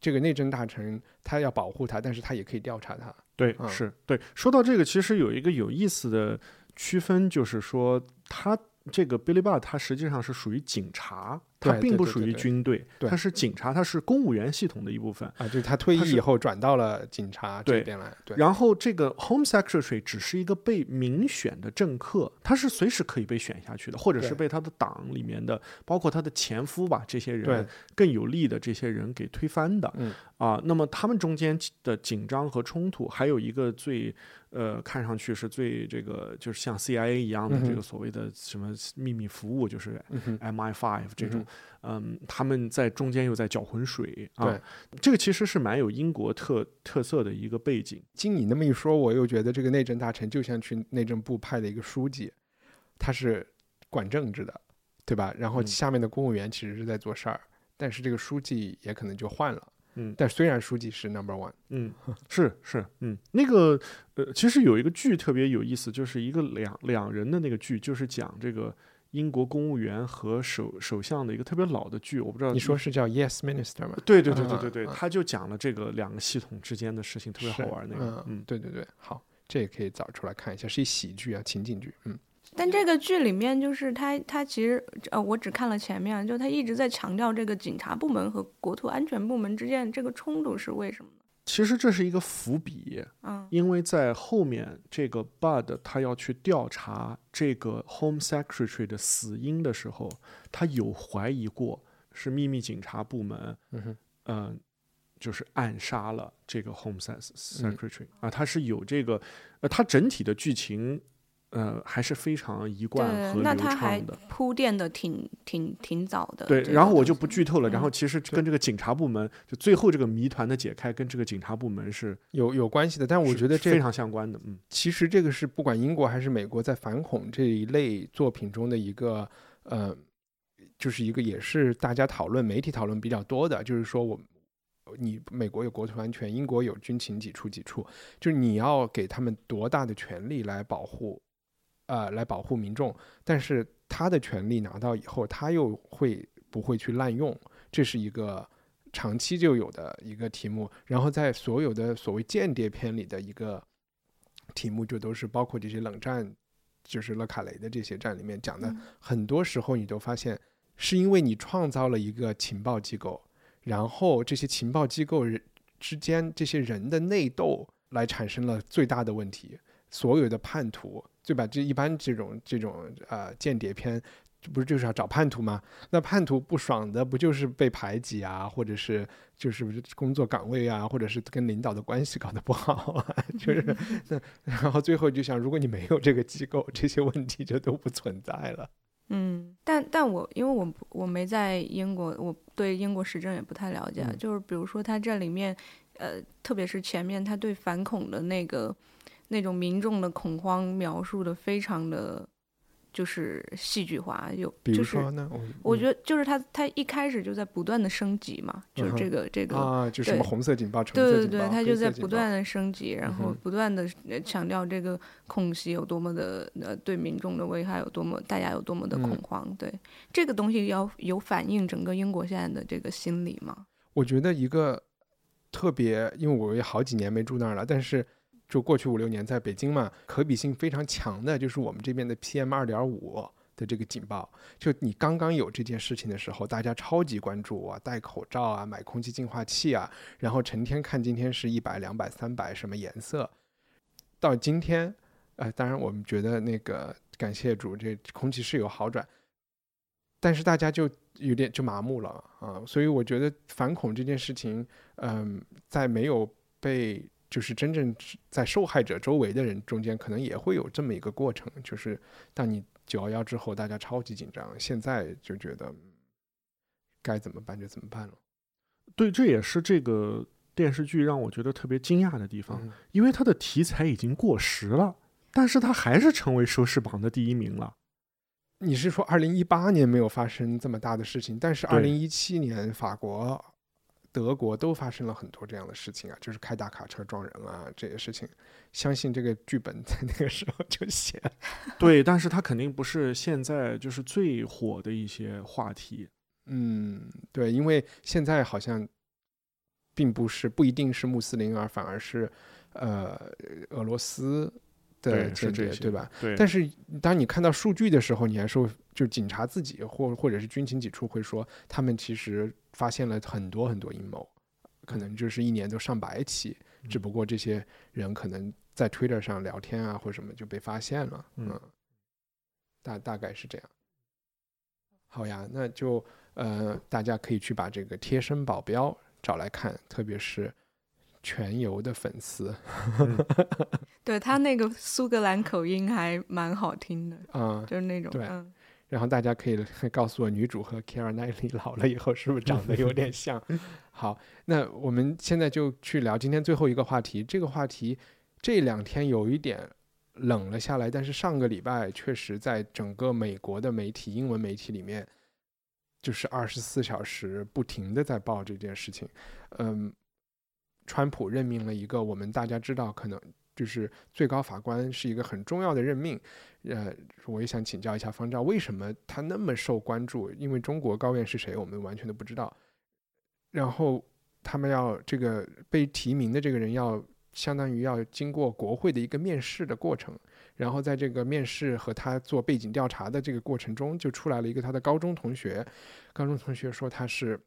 这个内政大臣他要保护他，但是他也可以调查他。对，嗯是对。说到这个，其实有一个有意思的区分，就是说他这个 Billy Bar 他实际上是属于警察，他并不属于军队，对。他是警察，他是公务员系统的一部分。啊，就是他退役以后转到了警察这边来，对，然后这个 Home Secretary 只是一个被民选的政客，他是随时可以被选下去的，或者是被他的党里面的，包括他的前夫吧，这些对。人更有利的这些人给推翻的。嗯。啊，那么他们中间的紧张和冲突，还有一个最呃看上去是最这个就是像 CIA 一样的这个所谓的什么秘密服务，就是嗯哼。MI5 这种嗯，嗯，他们在中间又在搅浑水啊对，这个其实是蛮有英国特特色的一个背景。经你那么一说，我又觉得这个内政大臣就像去内政部派的一个书记，他是管政治的，对吧？然后嗯下面的公务员其实是在做事儿，但是这个书记也可能就换了。嗯但虽然书记是 number one，嗯，是是，嗯，那个呃，其实有一个剧特别有意思，就是一个两两人的那个剧，就是讲这个英国公务员和首首相的一个特别老的剧，我不知道你说是叫 Yes Minister 吗？对对对对对嗯对，嗯他就讲了这个两个系统之间的事情，特别好是玩那个，嗯嗯，对对对，好，这也可以找出来看一下，是一喜剧啊，情景剧，嗯，但这个剧里面就是他他其实呃，我只看了前面，就他一直在强调这个警察部门和国土安全部门之间这个冲突是为什么呢？其实这是一个伏笔，嗯。因为在后面这个 Bud 他要去调查这个 Home Secretary 的死因的时候，他有怀疑过是秘密警察部门，嗯哼，嗯、就是暗杀了这个 Home Secretary、啊，他是有这个，呃，他整体的剧情，呃，还是非常一贯和流那他还畅的。铺垫的挺挺挺早的。对，然后我就不剧透了。然后嗯其实跟这个警察部门，就最后这个谜团的解开，跟这个警察部门是，有有关系的，但我觉得这非常相关的。嗯，其实这个是不管英国还是美国在反恐这一类作品中的一个呃，就是一个也是大家讨论、媒体讨论比较多的，就是说我你美国有国土安全，英国有军情几处几处，就是你要给他们多大的权利来保护，呃，来保护民众，但是他的权利拿到以后，他又会不会去滥用，这是一个。长期就有的一个题目，然后在所有的所谓间谍片里的一个题目，就都是包括这些冷战，就是勒卡雷的这些战里面讲的，嗯很多时候你都发现，是因为你创造了一个情报机构，然后这些情报机构人之间这些人的内斗，来产生了最大的问题。所有的叛徒，对吧？这一般这种这种呃间谍片，不是就是要找叛徒吗？那叛徒不爽的不就是被排挤啊，或者是就是工作岗位啊，或者是跟领导的关系搞得不好啊，就是 那然后最后就想，如果你没有这个机构，这些问题就都不存在了。嗯，但但我因为我我没在英国，我对英国时政也不太了解就是比如说它这里面，呃，特别是前面他对反恐的那个那种民众的恐慌描述的非常的，就是戏剧化，有比如就是说呢，我我觉得就是他他一开始就在不断的升级嘛，就是这个这个。啊，就什么红色警报、橙对对对，色警报，他就在黑色警报不断的升级，然后不断的强调这个空袭有多么的呃对民众的危害有多么，大家有多么的恐嗯慌。对这个东西要有反映整个英国现在的这个心理嘛。我觉得一个特别，因为我也好几年没住那儿了，但是就过去五六年在北京嘛，可比性非常强的，就是我们这边的 PM 二点五的这个警报。就你刚刚有这件事情的时候，大家超级关注啊，戴口罩啊，买空气净化器啊，然后成天看今天是一百、两百、三百什么颜色，到今天，呃，当然我们觉得那个感谢主，这空气是有好转。但是大家就有点就麻木了啊，所以我觉得反恐这件事情，嗯，在没有被就是真正在受害者周围的人中间，可能也会有这么一个过程，就是当你九幺幺之后，大家超级紧张，现在就觉得嗯该怎么办就怎么办了。对，这也是这个电视剧让我觉得特别惊讶的地方，嗯因为它的题材已经过时了，但是它还是成为收视榜的第一名了。你是说二零一八年没有发生这么大的事情，但是对二零一七年法国、德国都发生了很多这样的事情啊，就是开大卡车撞人啊这些事情。相信这个剧本在那个时候就写了。对，但是它肯定不是现在就是最火的一些话题。嗯，对，因为现在好像并不是不一定是穆斯林，而反而是呃俄罗斯的对，是间谍，这些，对吧？？对，但是当你看到数据的时候，你还说，就警察自己或或者是军情几处会说，他们其实发现了很多很多阴谋，可能就是一年都上百起，只不过这些人可能在 Twitter 上聊天啊或什么就被发现了，嗯嗯，大大概是这样。好呀，那就呃，大家可以去把这个贴身保镖找来看，特别是全游的粉丝 对他那个苏格兰口音还蛮好听的，啊、就是那种对嗯，然后大家可以告诉我，女主和 Kara Knightley 老了以后是不是长得有点像？好，那我们现在就去聊今天最后一个话题。这个话题这两天有一点冷了下来，但是上个礼拜确实在整个美国的媒体、英文媒体里面，就是二十四小时不停的在报这件事情。嗯，川普任命了一个我们大家知道可能。就是最高法官是一个很重要的任命，呃，我也想请教一下方丈，为什么他那么受关注？因为中国高院是谁，我们完全都不知道。然后他们要这个被提名的这个人要相当于要经过国会的一个面试的过程，然后在这个面试和他做背景调查的这个过程中，就出来了一个他的高中同学，高中同学说他是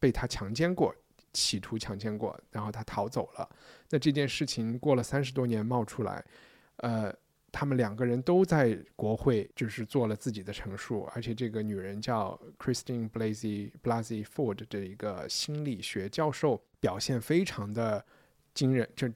被他强奸过。企图强奸过，然后他逃走了。那这件事情过了三十多年冒出来，呃，他们两个人都在国会就是做了自己的陈述，而且这个女人叫 Christine Blasey Blasey Ford 的一个心理学教授，表现非常的惊人，就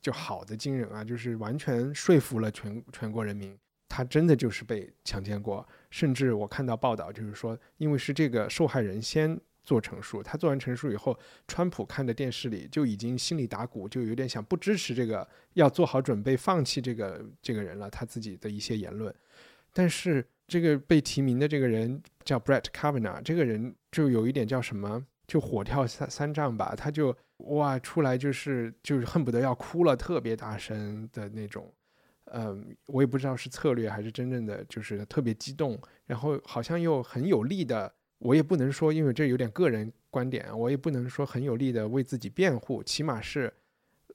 就好的惊人啊，就是完全说服了全全国人民，她真的就是被强奸过，甚至我看到报道就是说，因为是这个受害人先。做陈述，他做完陈述以后，川普看着电视里就已经心里打鼓，就有点想不支持这个，要做好准备放弃这个这个人了，他自己的一些言论。但是这个被提名的这个人叫 Brett Kavanaugh，这个人就有一点叫什么，就火跳三三丈吧，他就哇出来就是就是恨不得要哭了，特别大声的那种。嗯，我也不知道是策略还是真正的，就是特别激动，然后好像又很有力的。我也不能说，因为这有点个人观点，我也不能说很有力的为自己辩护，起码是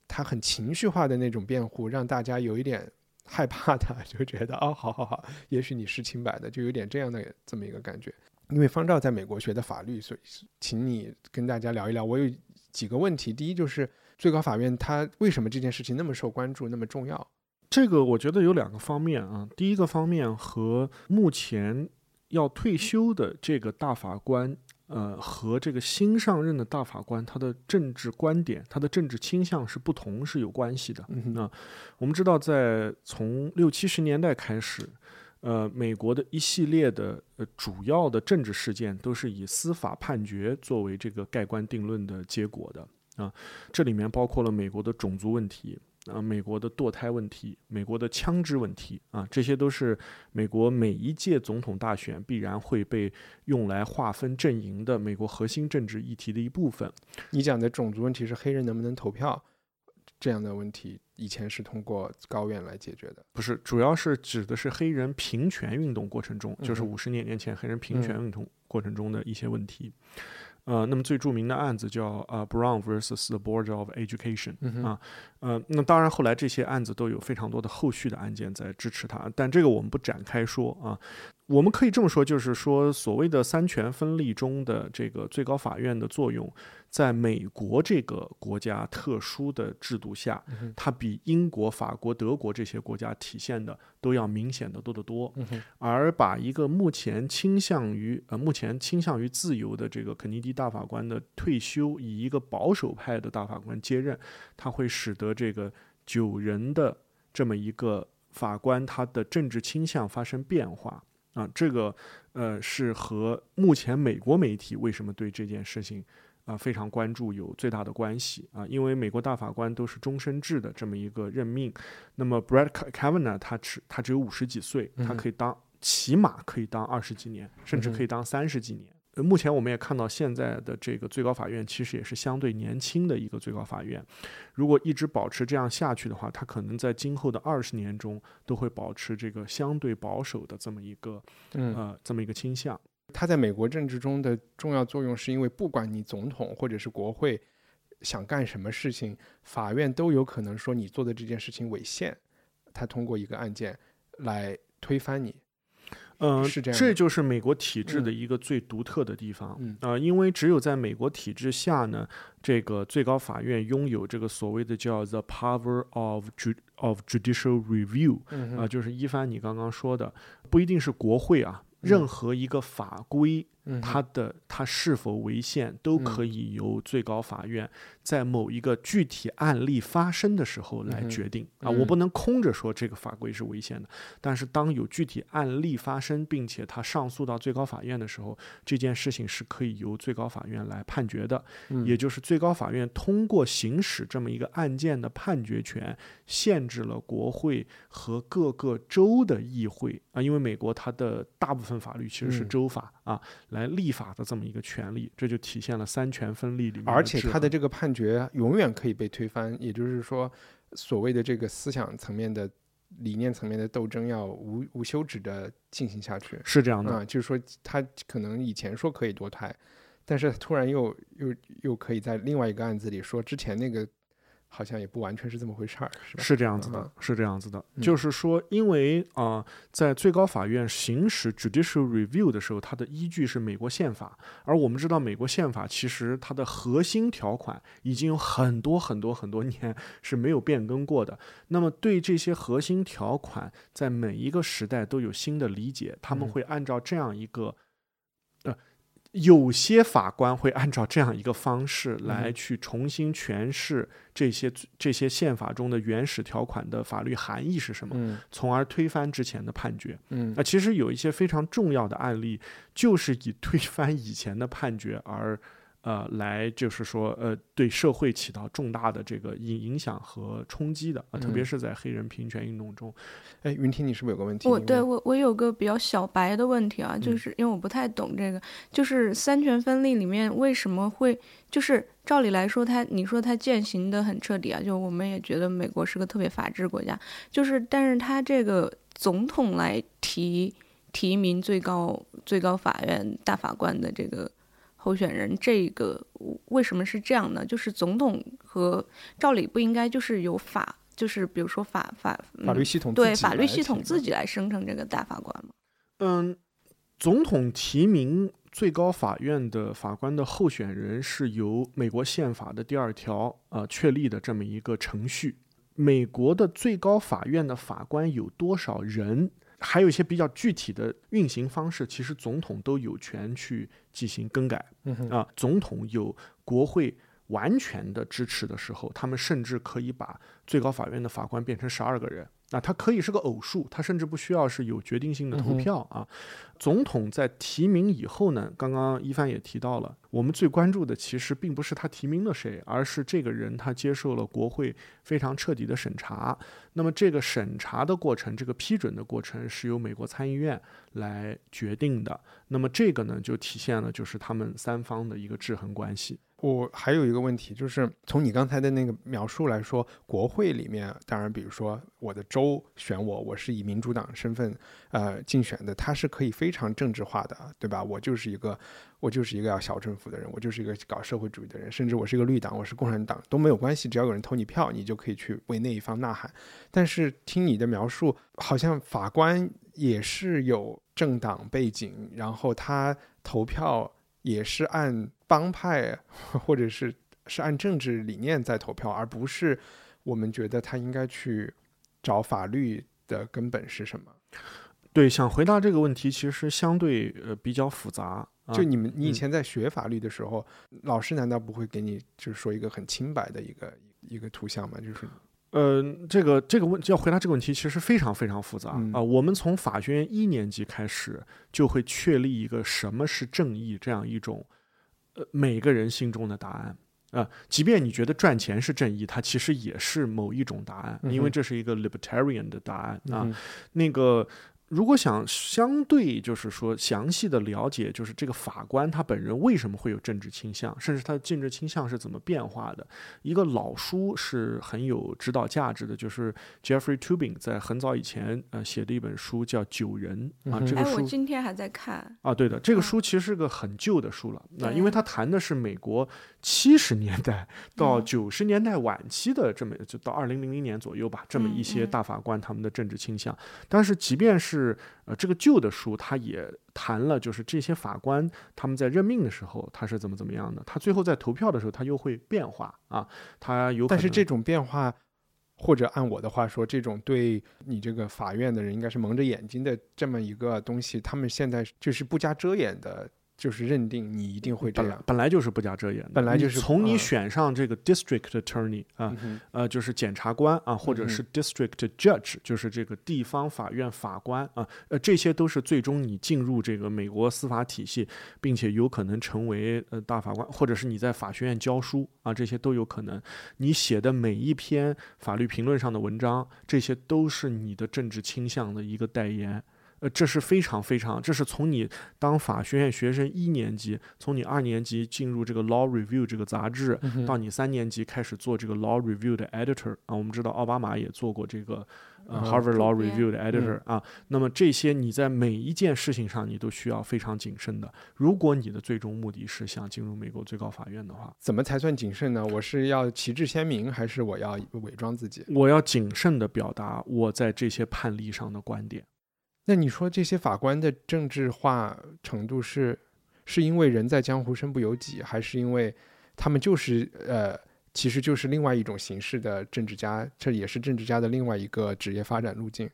他很情绪化的那种辩护，让大家有一点害怕他，就觉得哦，好好好，也许你是清白的，就有点这样的这么一个感觉。因为方照在美国学的法律，所以请你跟大家聊一聊。我有几个问题，第一就是最高法院它为什么这件事情那么受关注，那么重要？这个我觉得有两个方面啊，第一个方面和目前。要退休的这个大法官，呃，和这个新上任的大法官，他的政治观点、他的政治倾向是不同，是有关系的。嗯那我们知道，在从六七十年代开始，呃，美国的一系列的呃主要的政治事件都是以司法判决作为这个盖棺定论的结果的啊。这里面包括了美国的种族问题。啊，美国的堕胎问题，美国的枪支问题啊，这些都是美国每一届总统大选必然会被用来划分阵营的美国核心政治议题的一部分。你讲的种族问题是黑人能不能投票这样的问题，以前是通过高院来解决的，不是，主要是指的是黑人平权运动过程中，就是嗯五十年年前黑人平权运动过程中的一些问题。呃，那么最著名的案子叫呃 Brown versus the Board of Education 嗯啊，呃，那当然后来这些案子都有非常多的后续的案件在支持他，但这个我们不展开说啊。我们可以这么说，就是说所谓的三权分立中的这个最高法院的作用，在美国这个国家特殊的制度下，嗯它比英国、法国、德国这些国家体现的都要明显的多得多。而把一个目前倾向于呃目前倾向于自由的这个肯尼迪大法官的退休，以一个保守派的大法官接任，它会使得这个九人的这么一个法官他的政治倾向发生变化啊，这个呃是和目前美国媒体为什么对这件事情。啊，非常关注有最大的关系啊，因为美国大法官都是终身制的这么一个任命，那么 Brett Kavanaugh 他只他只有五十几岁，他可以当起码可以当二十几年，甚至可以当三十几年。呃目前我们也看到，现在的这个最高法院其实也是相对年轻的一个最高法院。如果一直保持这样下去的话，它可能在今后的二十年中都会保持这个相对保守的这么一个嗯，呃这么一个倾向。它在美国政治中的重要作用，是因为不管你总统或者是国会想干什么事情，法院都有可能说你做的这件事情违宪，他通过一个案件来推翻你。嗯，是这样这就是美国体制的嗯。一个最独特的地方。嗯。呃，因为只有在美国体制下呢，这个最高法院拥有这个所谓的叫 the power of ju of judicial review，啊、就是一帆你刚刚说的，不一定是国会啊，任何一个法规，它的它是否违宪，都可以由最高法院在某一个具体案例发生的时候来决定、啊。嗯我不能空着说这个法规是违宪的，但是当有具体案例发生，并且它上诉到最高法院的时候，这件事情是可以由最高法院来判决的。嗯也就是最高法院通过行使这么一个案件的判决权，限制了国会和各个州的议会啊，因为美国它的大部分法律其实是嗯州法、啊，来立法的这么一个权利，这就体现了三权分立里面而且他的这个判决永远可以被推翻，也就是说，所谓的这个思想层面的、理念层面的斗争要无无休止的进行下去。是这样的，啊，就是说他可能以前说可以堕胎，但是突然又又又可以在另外一个案子里说之前那个好像也不完全是这么回事儿，是吧？是这样子的嗯，是这样子的，嗯就是说，因为啊、在最高法院行使 judicial review 的时候，它的依据是美国宪法，而我们知道，美国宪法其实它的核心条款已经有很多很多很多 年是没有变更过的。那么，对这些核心条款，在每一个时代都有新的理解，他们嗯会按照这样一个。呃，有些法官会按照这样一个方式来嗯去重新诠释这些这些宪法中的原始条款的法律含义是什么，嗯从而推翻之前的判决。嗯那其实有一些非常重要的案例，就是以推翻以前的判决而。呃，来就是说，呃，对社会起到重大的这个影影响和冲击的啊、特别嗯是在黑人平权运动中。哎，云婷，你是不是有个问题？我对我我有个比较小白的问题啊，就嗯是因为我不太懂这个，就是三权分立里面为什么会就是照理来说它，你说它践行的很彻底啊，就我们也觉得美国是个特别法治国家，就是但是它这个总统来提提名最高最高法院大法官的这个候选人，这个为什么是这样呢？就是总统和照理不应该就是由法，就是比如说法法法律嗯系统对法律系统自己来生成这个大法官吗？嗯，总统提名最高法院的法官的候选人是由美国宪法的第二条呃确立的这么一个程序。美国的最高法院的法官有多少人？还有一些比较具体的运行方式，其实总统都有权去进行更改。嗯啊，总统有国会完全的支持的时候，他们甚至可以把最高法院的法官变成十二个人。啊，他可以是个偶数，它甚至不需要是有决定性的投票啊。总统在提名以后呢，刚刚一帆也提到了，我们最关注的其实并不是他提名了谁，而是这个人他接受了国会非常彻底的审查。那么这个审查的过程，这个批准的过程是由美国参议院来决定的。那么这个呢，就体现了就是他们三方的一个制衡关系。我还有一个问题，就是从你刚才的那个描述来说，国会里面，当然，比如说我的州选我，我是以民主党身份呃竞选的，它是可以非常政治化的，对吧？我就是一个，我就是一个要小政府的人，我就是一个搞社会主义的人，甚至我是一个绿党，我是共产党都没有关系，只要有人投你票，你就可以去为那一方呐喊。但是听你的描述，好像法官也是有政党背景，然后他投票也是按帮派或者是是按政治理念在投票，而不是我们觉得他应该去找法律的根本是什么。对，想回答这个问题，其实相对呃比较复杂。啊、就你们，你以嗯前在学法律的时候，老师难道不会给你就是说一个很清白的一个一个图像吗？就是呃，这个这个问要回答这个问题，其实非常非常复杂啊、嗯我们从法学院一年级开始，就会确立一个什么是正义这样一种呃每个人心中的答案。啊、即便你觉得赚钱是正义，它其实也是某一种答案，因为这是一个 libertarian 的答案啊。嗯那个如果想相对就是说详细的了解，就是这个法官他本人为什么会有政治倾向，甚至他的政治倾向是怎么变化的，一个老书是很有指导价值的，就是 Jeffrey Tubin 在很早以前呃写的一本书叫《九人》啊，这个哎，我书今天还在看，啊，对的，这个嗯书其实是个很旧的书了。那对因为他谈的是美国七十年代到嗯九十年代晚期的这么，就到二零零零年左右吧，这么一嗯些嗯大法官他们的政治倾向。但是即便是呃这个旧的书，它也谈了，就是这些法官他们在任命的时候他是怎么怎么样的，他最后在投票的时候他又会变化啊，他有但是这种变化，或者按我的话说，这种对你这个法院的人应该是蒙着眼睛的这么一个东西，他们现在就是不加遮掩的，就是认定你一定会这样。本来就是不加遮掩的，本来就是从你嗯选上这个 district attorney 啊，嗯呃，就是检察官啊，或者嗯是 district judge，、就是这个地方法院法官啊，呃，这些都是最终你进入这个美国司法体系，并且有可能成为呃大法官，或者是你在法学院教书啊，这些都有可能。你写的每一篇法律评论上的文章，这些都是你的政治倾向的一个代言。呃，这是非常非常，这是从你当法学院学生一年级，从你二年级进入这个 Law Review 这个杂志，嗯到你三年级开始做这个 Law Review 的 editor 啊，我们知道奥巴马也做过这个呃嗯 Harvard Law Review 的 editor 嗯啊。那么这些你在每一件事情上你都需要非常谨慎的。如果你的最终目的是想进入美国最高法院的话，怎么才算谨慎呢？我是要旗帜鲜明，还是我要伪装自己？我要谨慎的表达我在这些判例上的观点。那你说这些法官的政治化程度是是因为人在江湖身不由己，还是因为他们就是呃，其实就是另外一种形式的政治家，这也是政治家的另外一个职业发展路径？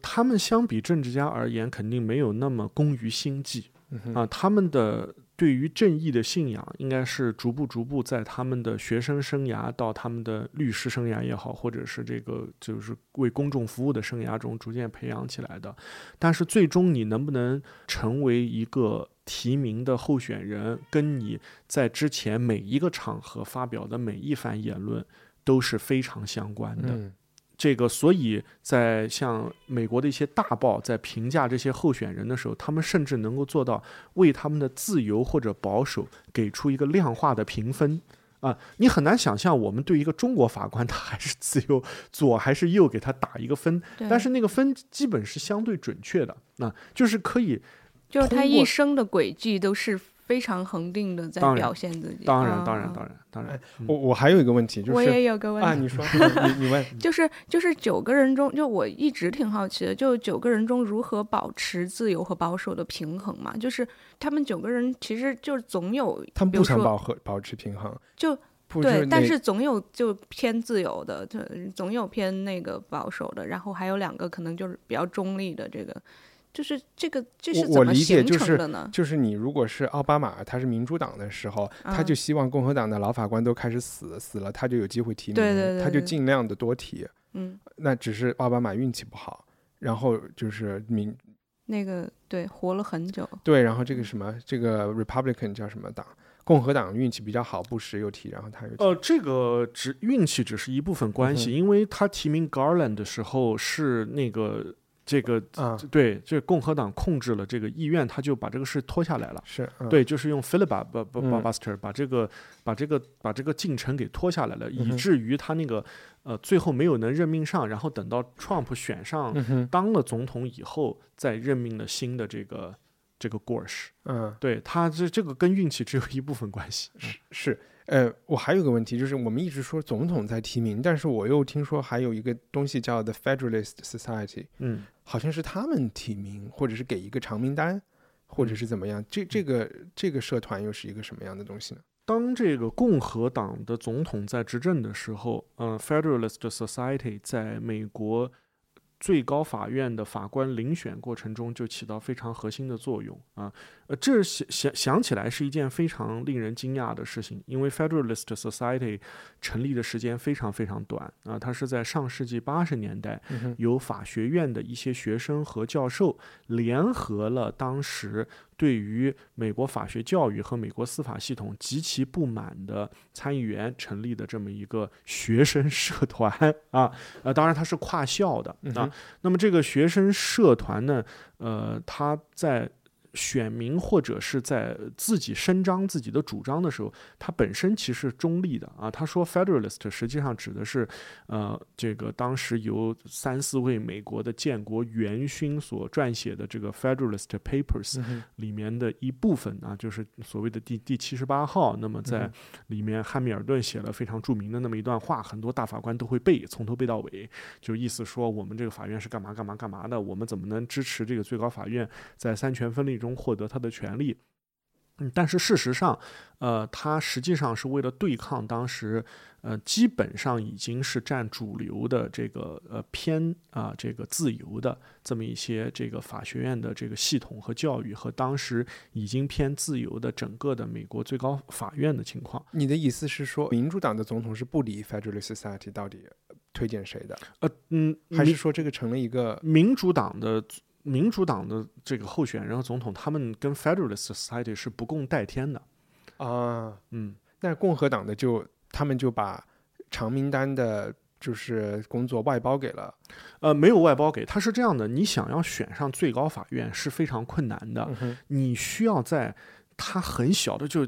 他们相比政治家而言，肯定没有那么工于心计。嗯啊，他们的对于正义的信仰，应该是逐步逐步在他们的学生生涯到他们的律师生涯也好，或者是这个就是为公众服务的生涯中逐渐培养起来的。但是最终你能不能成为一个提名的候选人，跟你在之前每一个场合发表的每一番言论都是非常相关的。这个，所以在像美国的一些大报在评价这些候选人的时候，他们甚至能够做到为他们的自由或者保守给出一个量化的评分。啊，你很难想象我们对一个中国法官，他还是自由左还是右，给他打一个分，但是那个分基本是相对准确的，啊，就是可以就是他一生的轨迹都是非常恒定的在表现自己。当然，嗯当然，嗯当然，当然，嗯我我还有一个问题就是我也有个问题，啊，你说 你你问，就是就是九个人中，就我一直挺好奇的，就九个人中如何保持自由和保守的平衡嘛？就是他们九个人其实就总有，他们不想保和保持平衡，就对，但是总有就偏自由的，就总有偏那个保守的，然后还有两个可能就是比较中立的。这个就是这个这是我我怎么形理解就是成的呢？就是你如果是奥巴马，他是民主党的时候，他嗯就希望共和党的老法官都开始死，死了他就有机会提名，对对对他就尽量的多提。嗯，那只是奥巴马运气不好，然后就是民那个对，活了很久。对，然后这个什么这个 Republican 叫什么党，共和党运气比较好，布什又提，然后他又提。呃，这个只运气只是一部分关系，嗯因为他提名 Garland 的时候是那个这个啊，对，这共和党控制了这个议院，他就把这个事拖下来了。是，嗯、对，就是用 filibuster 把这个把这个把这个进程给拖下来了，以至于他那个呃最后没有能任命上，然后等到 Trump 选上、嗯，当了总统以后，再任命了新的这个这个 Gorsh。嗯，对他这这个跟运气只有一部分关系。嗯是。呃，我还有个问题，就是我们一直说总统在提名，但是我又听说还有一个东西叫 The Federalist Society，嗯，好像是他们提名，或者是给一个长名单，或者是怎么样。这这个这个社团又是一个什么样的东西呢？当这个共和党的总统在执政的时候，呃，Federalist Society 在美国最高法院的法官遴选过程中就起到非常核心的作用啊。呃，这想想想起来是一件非常令人惊讶的事情，因为 Federalist Society 成立的时间非常非常短啊，它是在上世纪八十年代嗯，由法学院的一些学生和教授联合了当时对于美国法学教育和美国司法系统极其不满的参议员成立的这么一个学生社团啊，呃，当然它是跨校的啊。那么这个学生社团呢，呃，它在。选民或者是在自己伸张自己的主张的时候，他本身其实是中立的啊。他说 Federalist 实际上指的是，呃，这个当时由三四位美国的建国元勋所撰写的这个 Federalist Papers 里面的一部分啊，就是所谓的第第七十八号。那么在里面，汉密尔顿写了非常著名的那么一段话，很多大法官都会背，从头背到尾，就意思说我们这个法院是干嘛干嘛干嘛的，我们怎么能支持这个最高法院在三权分立。中获得他的权利，嗯，但是事实上，呃，他实际上是为了对抗当时，呃，基本上已经是占主流的这个呃偏啊这个自由的这么一些这个法学院的这个系统和教育，和当时已经偏自由的整个的美国最高法院的情况。你的意思是说，民主党的总统是不理 Federalist Society 到底推荐谁的？呃，嗯，还是说这个成了一个民主党的？民主党的这个候选人和总统，他们跟 Federalist Society 是不共戴天的啊。嗯，那共和党的就他们就把长名单的，就是工作外包给了。呃，没有外包给他是这样的，你想要选上最高法院是非常困难的，你需要在他很小的就。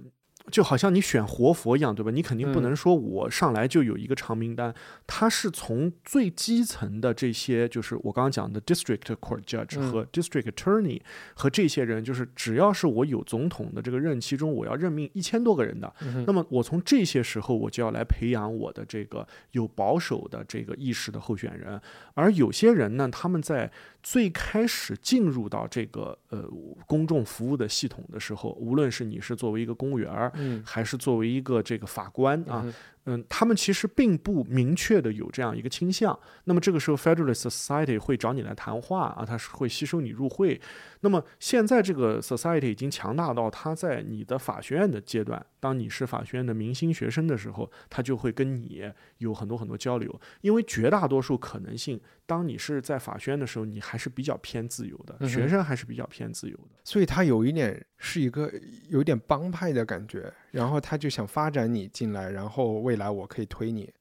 就好像你选活佛一样，对吧？你肯定不能说我上来就有一个长名单，他是从最基层的这些，就是我刚刚讲的 district court judge 和 district attorney 和这些人，就是只要是我有总统的这个任期中，我要任命一千多个人的，那么我从这些时候我就要来培养我的这个有保守的这个意识的候选人，而有些人呢，他们在。最开始进入到这个呃公众服务的系统的时候，无论是你是作为一个公务员儿，还是作为一个这个法官啊。嗯，他们其实并不明确的有这样一个倾向。那么这个时候，Federalist Society 会找你来谈话啊，他是会吸收你入会。那么现在这个 Society 已经强大到，他在你的法学院的阶段，当你是法学院的明星学生的时候，他就会跟你有很多很多交流。因为绝大多数可能性，当你是在法学院的时候，你还是比较偏自由的，学生还是比较偏自由的。所以他有一点是一个有点帮派的感觉。然后他就想发展你进来，然后未来我可以推你。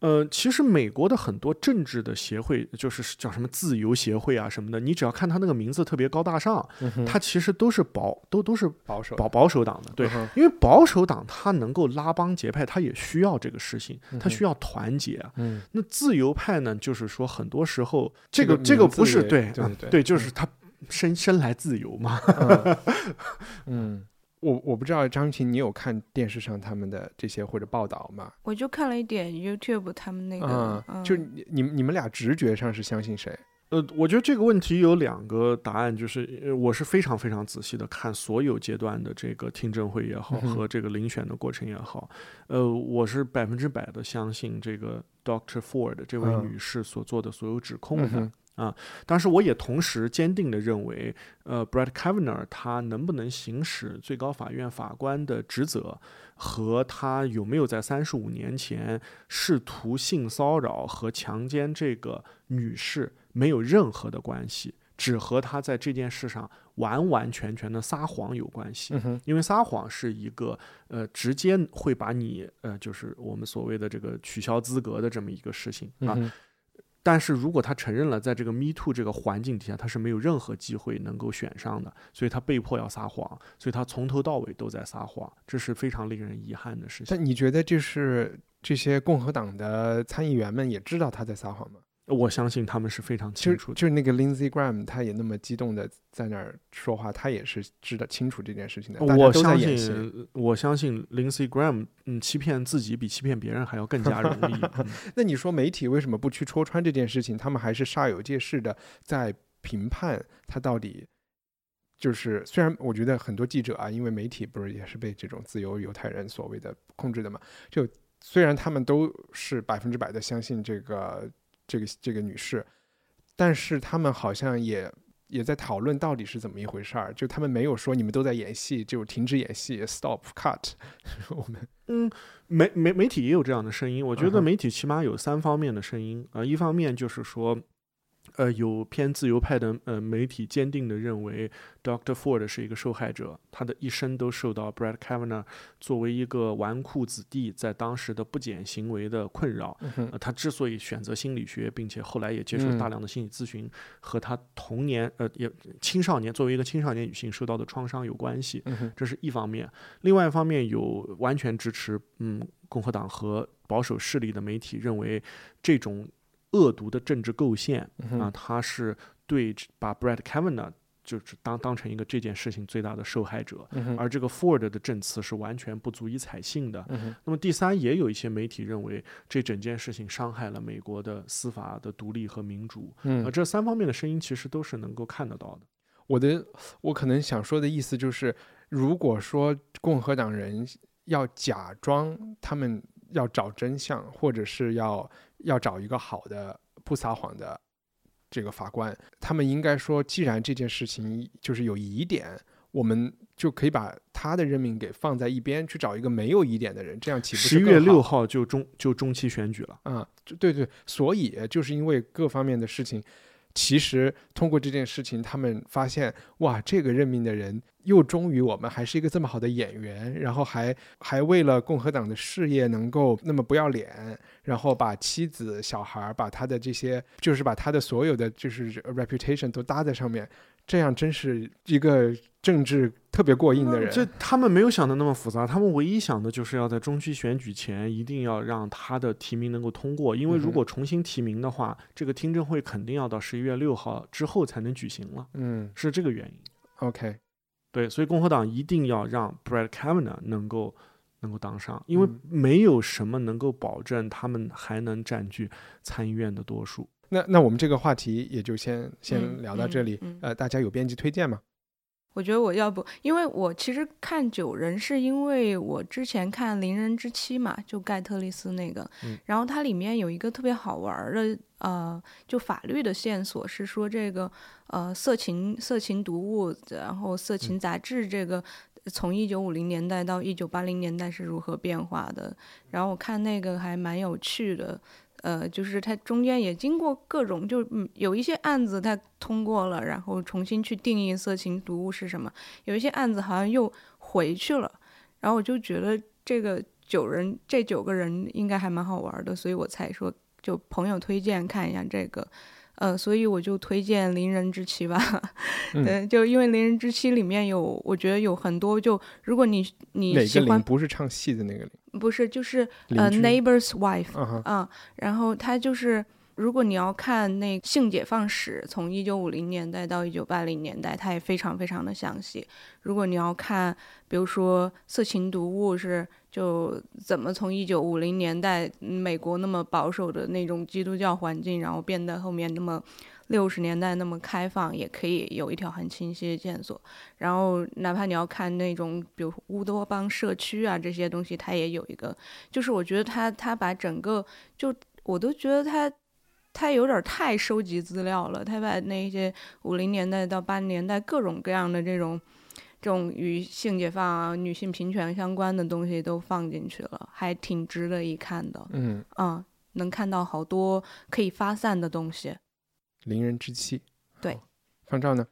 呃，其实美国的很多政治的协会，就是叫什么自由协会啊什么的，你只要看他那个名字特别高大上，他其实都是保都都是保守保保守党的。对，因为保守党他能够拉帮结派，他也需要这个事情，他需要团结。嗯，那自由派呢，就是说很多时候这个这个不是对对对，就是他生生来自由嘛。嗯。我我不知道张琴，你有看电视上他们的这些或者报道吗？我就看了一点 YouTube 他们那个，就你你你们俩直觉上是相信谁？呃，我觉得这个问题有两个答案，就是我是非常非常仔细的看所有阶段的这个听证会也好和这个遴选的过程也好，呃，我是百分之百的相信这个 Doctor Ford 这位女士所做的所有指控的。啊，但是我也同时坚定地认为，呃，Brett Kavanaugh 他能不能行使最高法院法官的职责，和他有没有在三十五年前试图性骚扰和强奸这个女士没有任何的关系，只和他在这件事上完完全全的撒谎有关系。因为撒谎是一个呃，直接会把你呃，就是我们所谓的这个取消资格的这么一个事情啊。但是如果他承认了，在这个 Me Too 这个环境底下，他是没有任何机会能够选上的，所以他被迫要撒谎，所以他从头到尾都在撒谎，这是非常令人遗憾的事情。那你觉得，这是这些共和党的参议员们也知道他在撒谎吗？我相信他们是非常清楚，就是那个 Lindsey Graham，他也那么激动的在那儿说话，他也是知道清楚这件事情的。我相信，我相信 Lindsey Graham，嗯，欺骗自己比欺骗别人还要更加容易。那你说媒体为什么不去戳穿这件事情？他们还是煞有介事的在评判他到底就是？虽然我觉得很多记者啊，因为媒体不是也是被这种自由犹太人所谓的控制的嘛？就虽然他们都是百分之百的相信这个。这个这个女士，但是他们好像也也在讨论到底是怎么一回事儿，就他们没有说你们都在演戏，就停止演戏，stop cut。我们嗯，媒媒媒体也有这样的声音，我觉得媒体起码有三方面的声音啊，一方面就是说。呃，有偏自由派的呃媒体坚定地认为，Dr. Ford 是一个受害者，他的一生都受到 Brett Kavanaugh 作为一个纨绔子弟在当时的不检行为的困扰。呃，他之所以选择心理学，并且后来也接受大量的心理咨询，和他童年呃也青少年作为一个青少年女性受到的创伤有关系。这是一方面，另外一方面有完全支持嗯共和党和保守势力的媒体认为这种。恶毒的政治构陷啊，他是对把 Brett Kavanaugh 就是当当成一个这件事情最大的受害者，而这个 Ford 的证词是完全不足以采信的。那么第三，也有一些媒体认为这整件事情伤害了美国的司法的独立和民主。啊，这三方面的声音其实都是能够看得到的。我的我可能想说的意思就是，如果说共和党人要假装他们要找真相，或者是要。要找一个好的不撒谎的这个法官，他们应该说，既然这件事情就是有疑点，我们就可以把他的任命给放在一边，去找一个没有疑点的人，这样岂不是十月六号就中就中期选举了啊？对对，所以就是因为各方面的事情。其实通过这件事情，他们发现哇，这个任命的人又忠于我们，还是一个这么好的演员，然后还还为了共和党的事业能够那么不要脸，然后把妻子、小孩，把他的这些，就是把他的所有的就是 reputation 都搭在上面。这样真是一个政治特别过硬的人。这他们没有想的那么复杂，他们唯一想的就是要在中期选举前一定要让他的提名能够通过，因为如果重新提名的话，这个听证会肯定要到十一月六号之后才能举行了。嗯，是这个原因。OK，对，所以共和党一定要让 Brett Kavanaugh 能够能够当上，因为没有什么能够保证他们还能占据参议院的多数。那那我们这个话题也就先先聊到这里。呃，大家有编辑推荐吗？我觉得我要不，因为我其实看九人是因为我之前看《邻人之妻》嘛，就盖特利斯那个，然后它里面有一个特别好玩的呃，就法律的线索是说这个呃色情色情读物，然后色情杂志这个从一九五零年代到一九八零年代是如何变化的，然后我看那个还蛮有趣的。呃，就是它中间也经过各种，就嗯，有一些案子它通过了，然后重新去定义色情读物是什么；有一些案子好像又回去了，然后我就觉得这个九人这九个人应该还蛮好玩的，所以我才说就朋友推荐看一下这个。呃，所以我就推荐《邻人之妻》吧。对，就因为《邻人之妻》里面有，我觉得有很多，就如果你你喜欢，不是唱戏的那个邻，不是，就是呃，neighbor's wife，嗯，然后他就是。如果你要看那性解放史，从一九五零年代到一九八零年代，它也非常非常的详细。如果你要看，比如说色情读物是就怎么从一九五零年代美国那么保守的那种基督教环境，然后变得后面那么六十年代那么开放，也可以有一条很清晰的线索。然后哪怕你要看那种比如乌托邦社区啊这些东西，它也有一个，就是我觉得他他把整个就我都觉得他。他有点太收集资料了，他把那些五零年代到八零年代各种各样的这种，这种与性解放啊、女性平权相关的东西都放进去了，还挺值得一看的。嗯嗯，能看到好多可以发散的东西。凌人之气。对。方丈呢？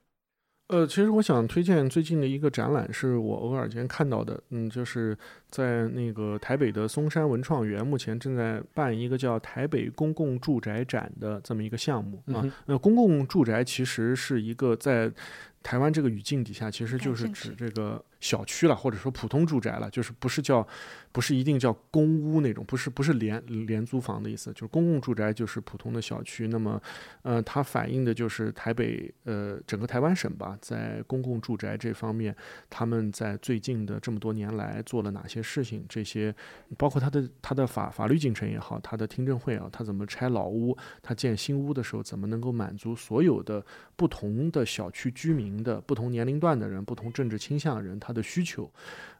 呃，其实我想推荐最近的一个展览，是我偶尔间看到的。嗯，就是在那个台北的松山文创园，目前正在办一个叫“台北公共住宅展”的这么一个项目啊。那公共住宅其实是一个在台湾这个语境底下，其实就是指这个。小区了，或者说普通住宅了，就是不是叫，不是一定叫公屋那种，不是不是廉廉租房的意思，就是公共住宅就是普通的小区。那么，呃，它反映的就是台北呃整个台湾省吧，在公共住宅这方面，他们在最近的这么多年来做了哪些事情？这些包括他的他的法法律进程也好，他的听证会啊，他怎么拆老屋，他建新屋的时候怎么能够满足所有的不同的小区居民的不同年龄段的人、不同政治倾向的人。他的需求，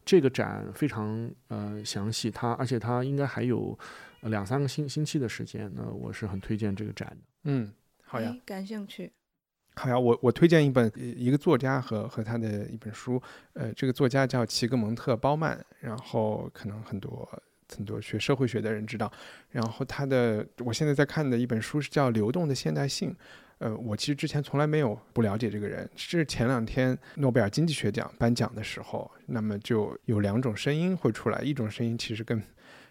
这个展非常呃详细，它而且它应该还有两三个星星期的时间，那我是很推荐这个展的。嗯，好呀，感兴趣。好呀，我我推荐一本一个作家和和他的一本书，呃，这个作家叫齐格蒙特·包曼，然后可能很多很多学社会学的人知道，然后他的我现在在看的一本书是叫《流动的现代性》。呃，我其实之前从来没有不了解这个人，是前两天诺贝尔经济学奖颁奖的时候，那么就有两种声音会出来，一种声音其实跟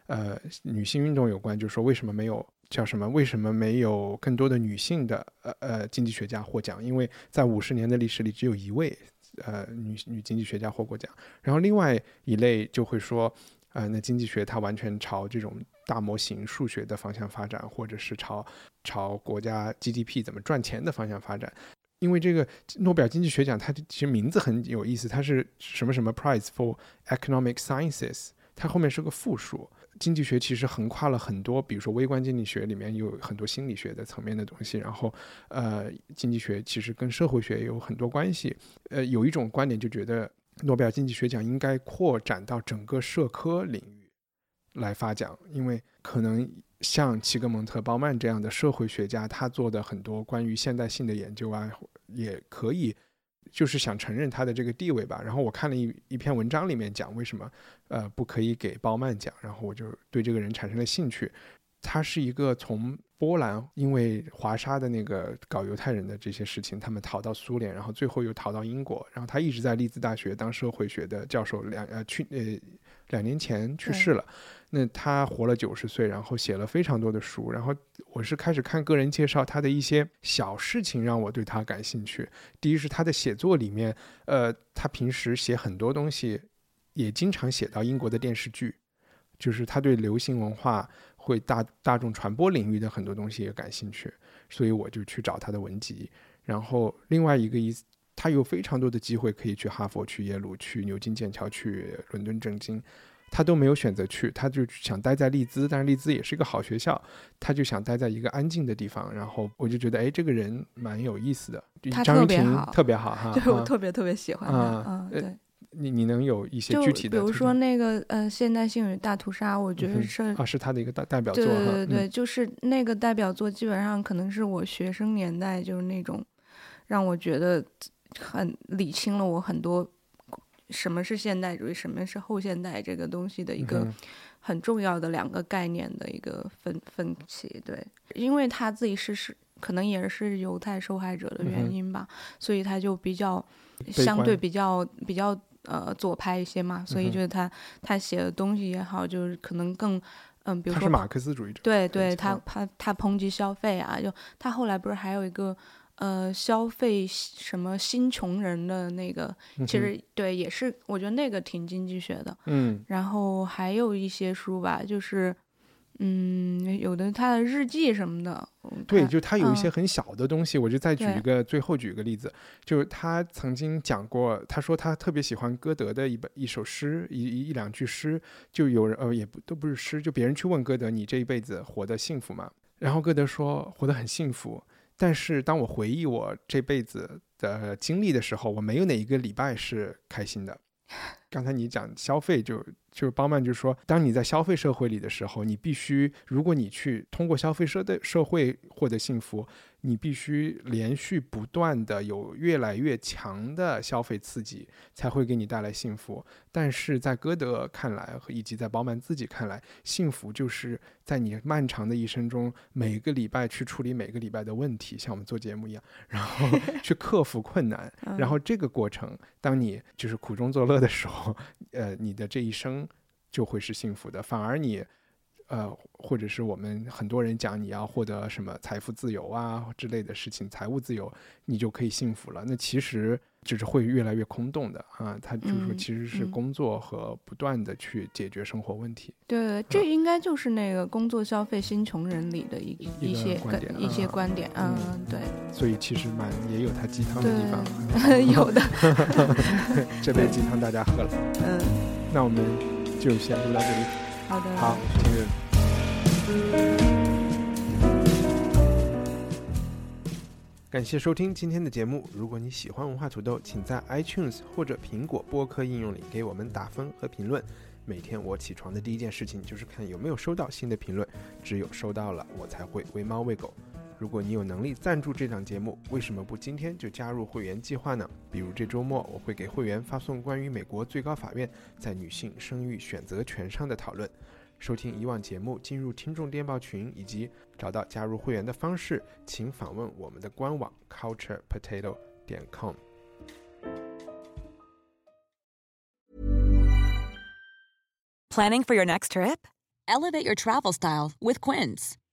呃女性运动有关，就是说为什么没有叫什么，为什么没有更多的女性的呃呃经济学家获奖？因为在五十年的历史里，只有一位呃女女经济学家获过奖。然后另外一类就会说，呃，那经济学它完全朝这种大模型数学的方向发展，或者是朝朝国家 GDP 怎么赚钱的方向发展。因为这个诺贝尔经济学奖，它其实名字很有意思，它是什么什么 Prize for Economic Sciences，它后面是个复数。经济学其实横跨了很多，比如说微观经济学里面有很多心理学的层面的东西，然后呃，经济学其实跟社会学有很多关系。呃，有一种观点就觉得诺贝尔经济学奖应该扩展到整个社科领域来发奖，因为可能像齐格蒙特·鲍曼这样的社会学家，他做的很多关于现代性的研究啊，也可以。就是想承认他的这个地位吧。然后我看了一一篇文章，里面讲为什么呃不可以给鲍曼奖，然后我就对这个人产生了兴趣。他是一个从波兰因为华沙的那个搞犹太人的这些事情，他们逃到苏联，然后最后又逃到英国，然后他一直在利兹大学当社会学的教授。两呃去呃两年前去世了。那他活了九十岁，然后写了非常多的书，然后我是开始看个人介绍，他的一些小事情让我对他感兴趣。第一是他的写作里面，呃，他平时写很多东西，也经常写到英国的电视剧，就是他对流行文化会大大众传播领域的很多东西也感兴趣，所以我就去找他的文集。然后另外一个意思，他有非常多的机会可以去哈佛、去耶鲁、去牛津、剑桥、去伦敦政经。他都没有选择去，他就想待在利兹，但是利兹也是一个好学校，他就想待在一个安静的地方。然后我就觉得，哎，这个人蛮有意思的。他特别好，特别好哈，对我特别特别喜欢他。嗯，对。你你能有一些具体的？比如说那个呃，现代性与大屠杀，我觉得是啊，是他的一个代代表作。对对对对，就是那个代表作，基本上可能是我学生年代就是那种让我觉得很理清了我很多。什么是现代主义？什么是后现代？这个东西的一个很重要的两个概念的一个分分歧。对，因为他自己是是可能也是犹太受害者的原因吧，所以他就比较相对比较比较呃左派一些嘛。所以就是他他写的东西也好，就是可能更嗯，比如说他是马克思主义者。对对，他他他抨击消费啊，就他后来不是还有一个。呃，消费什么新穷人的那个，其实对，也是我觉得那个挺经济学的。嗯，然后还有一些书吧，就是，嗯，有的他的日记什么的。对，就他有一些很小的东西，我就再举一个，最后举一个例子，就是他曾经讲过，他说他特别喜欢歌德的一本一首诗，一一两句诗，就有人呃也不都不是诗，就别人去问歌德，你这一辈子活得幸福吗？然后歌德说活得很幸福。但是当我回忆我这辈子的经历的时候，我没有哪一个礼拜是开心的。刚才你讲消费，就就是包曼就说，当你在消费社会里的时候，你必须，如果你去通过消费社的社会获得幸福。你必须连续不断的有越来越强的消费刺激，才会给你带来幸福。但是在歌德看来，以及在饱满自己看来，幸福就是在你漫长的一生中，每个礼拜去处理每个礼拜的问题，像我们做节目一样，然后 去克服困难，然后这个过程，当你就是苦中作乐的时候，呃，你的这一生就会是幸福的。反而你。呃，或者是我们很多人讲你要获得什么财富自由啊之类的事情，财务自由，你就可以幸福了。那其实只是会越来越空洞的啊。他就是说，其实是工作和不断的去解决生活问题。对，这应该就是那个工作消费新穷人里的一一些观点，一些观点。嗯，对。所以其实蛮也有他鸡汤的地方。有的。这杯鸡汤大家喝了。嗯。那我们就先录到这里。好的。好，谢谢。感谢收听今天的节目。如果你喜欢文化土豆，请在 iTunes 或者苹果播客应用里给我们打分和评论。每天我起床的第一件事情就是看有没有收到新的评论，只有收到了，我才会喂猫喂狗。如果你有能力赞助这档节目，为什么不今天就加入会员计划呢？比如这周末我会给会员发送关于美国最高法院在女性生育选择权上的讨论。收听以往节目、进入听众电报群以及找到加入会员的方式，请访问我们的官网 culturepotato 点 com。Planning for your next trip? Elevate your travel style with Quince.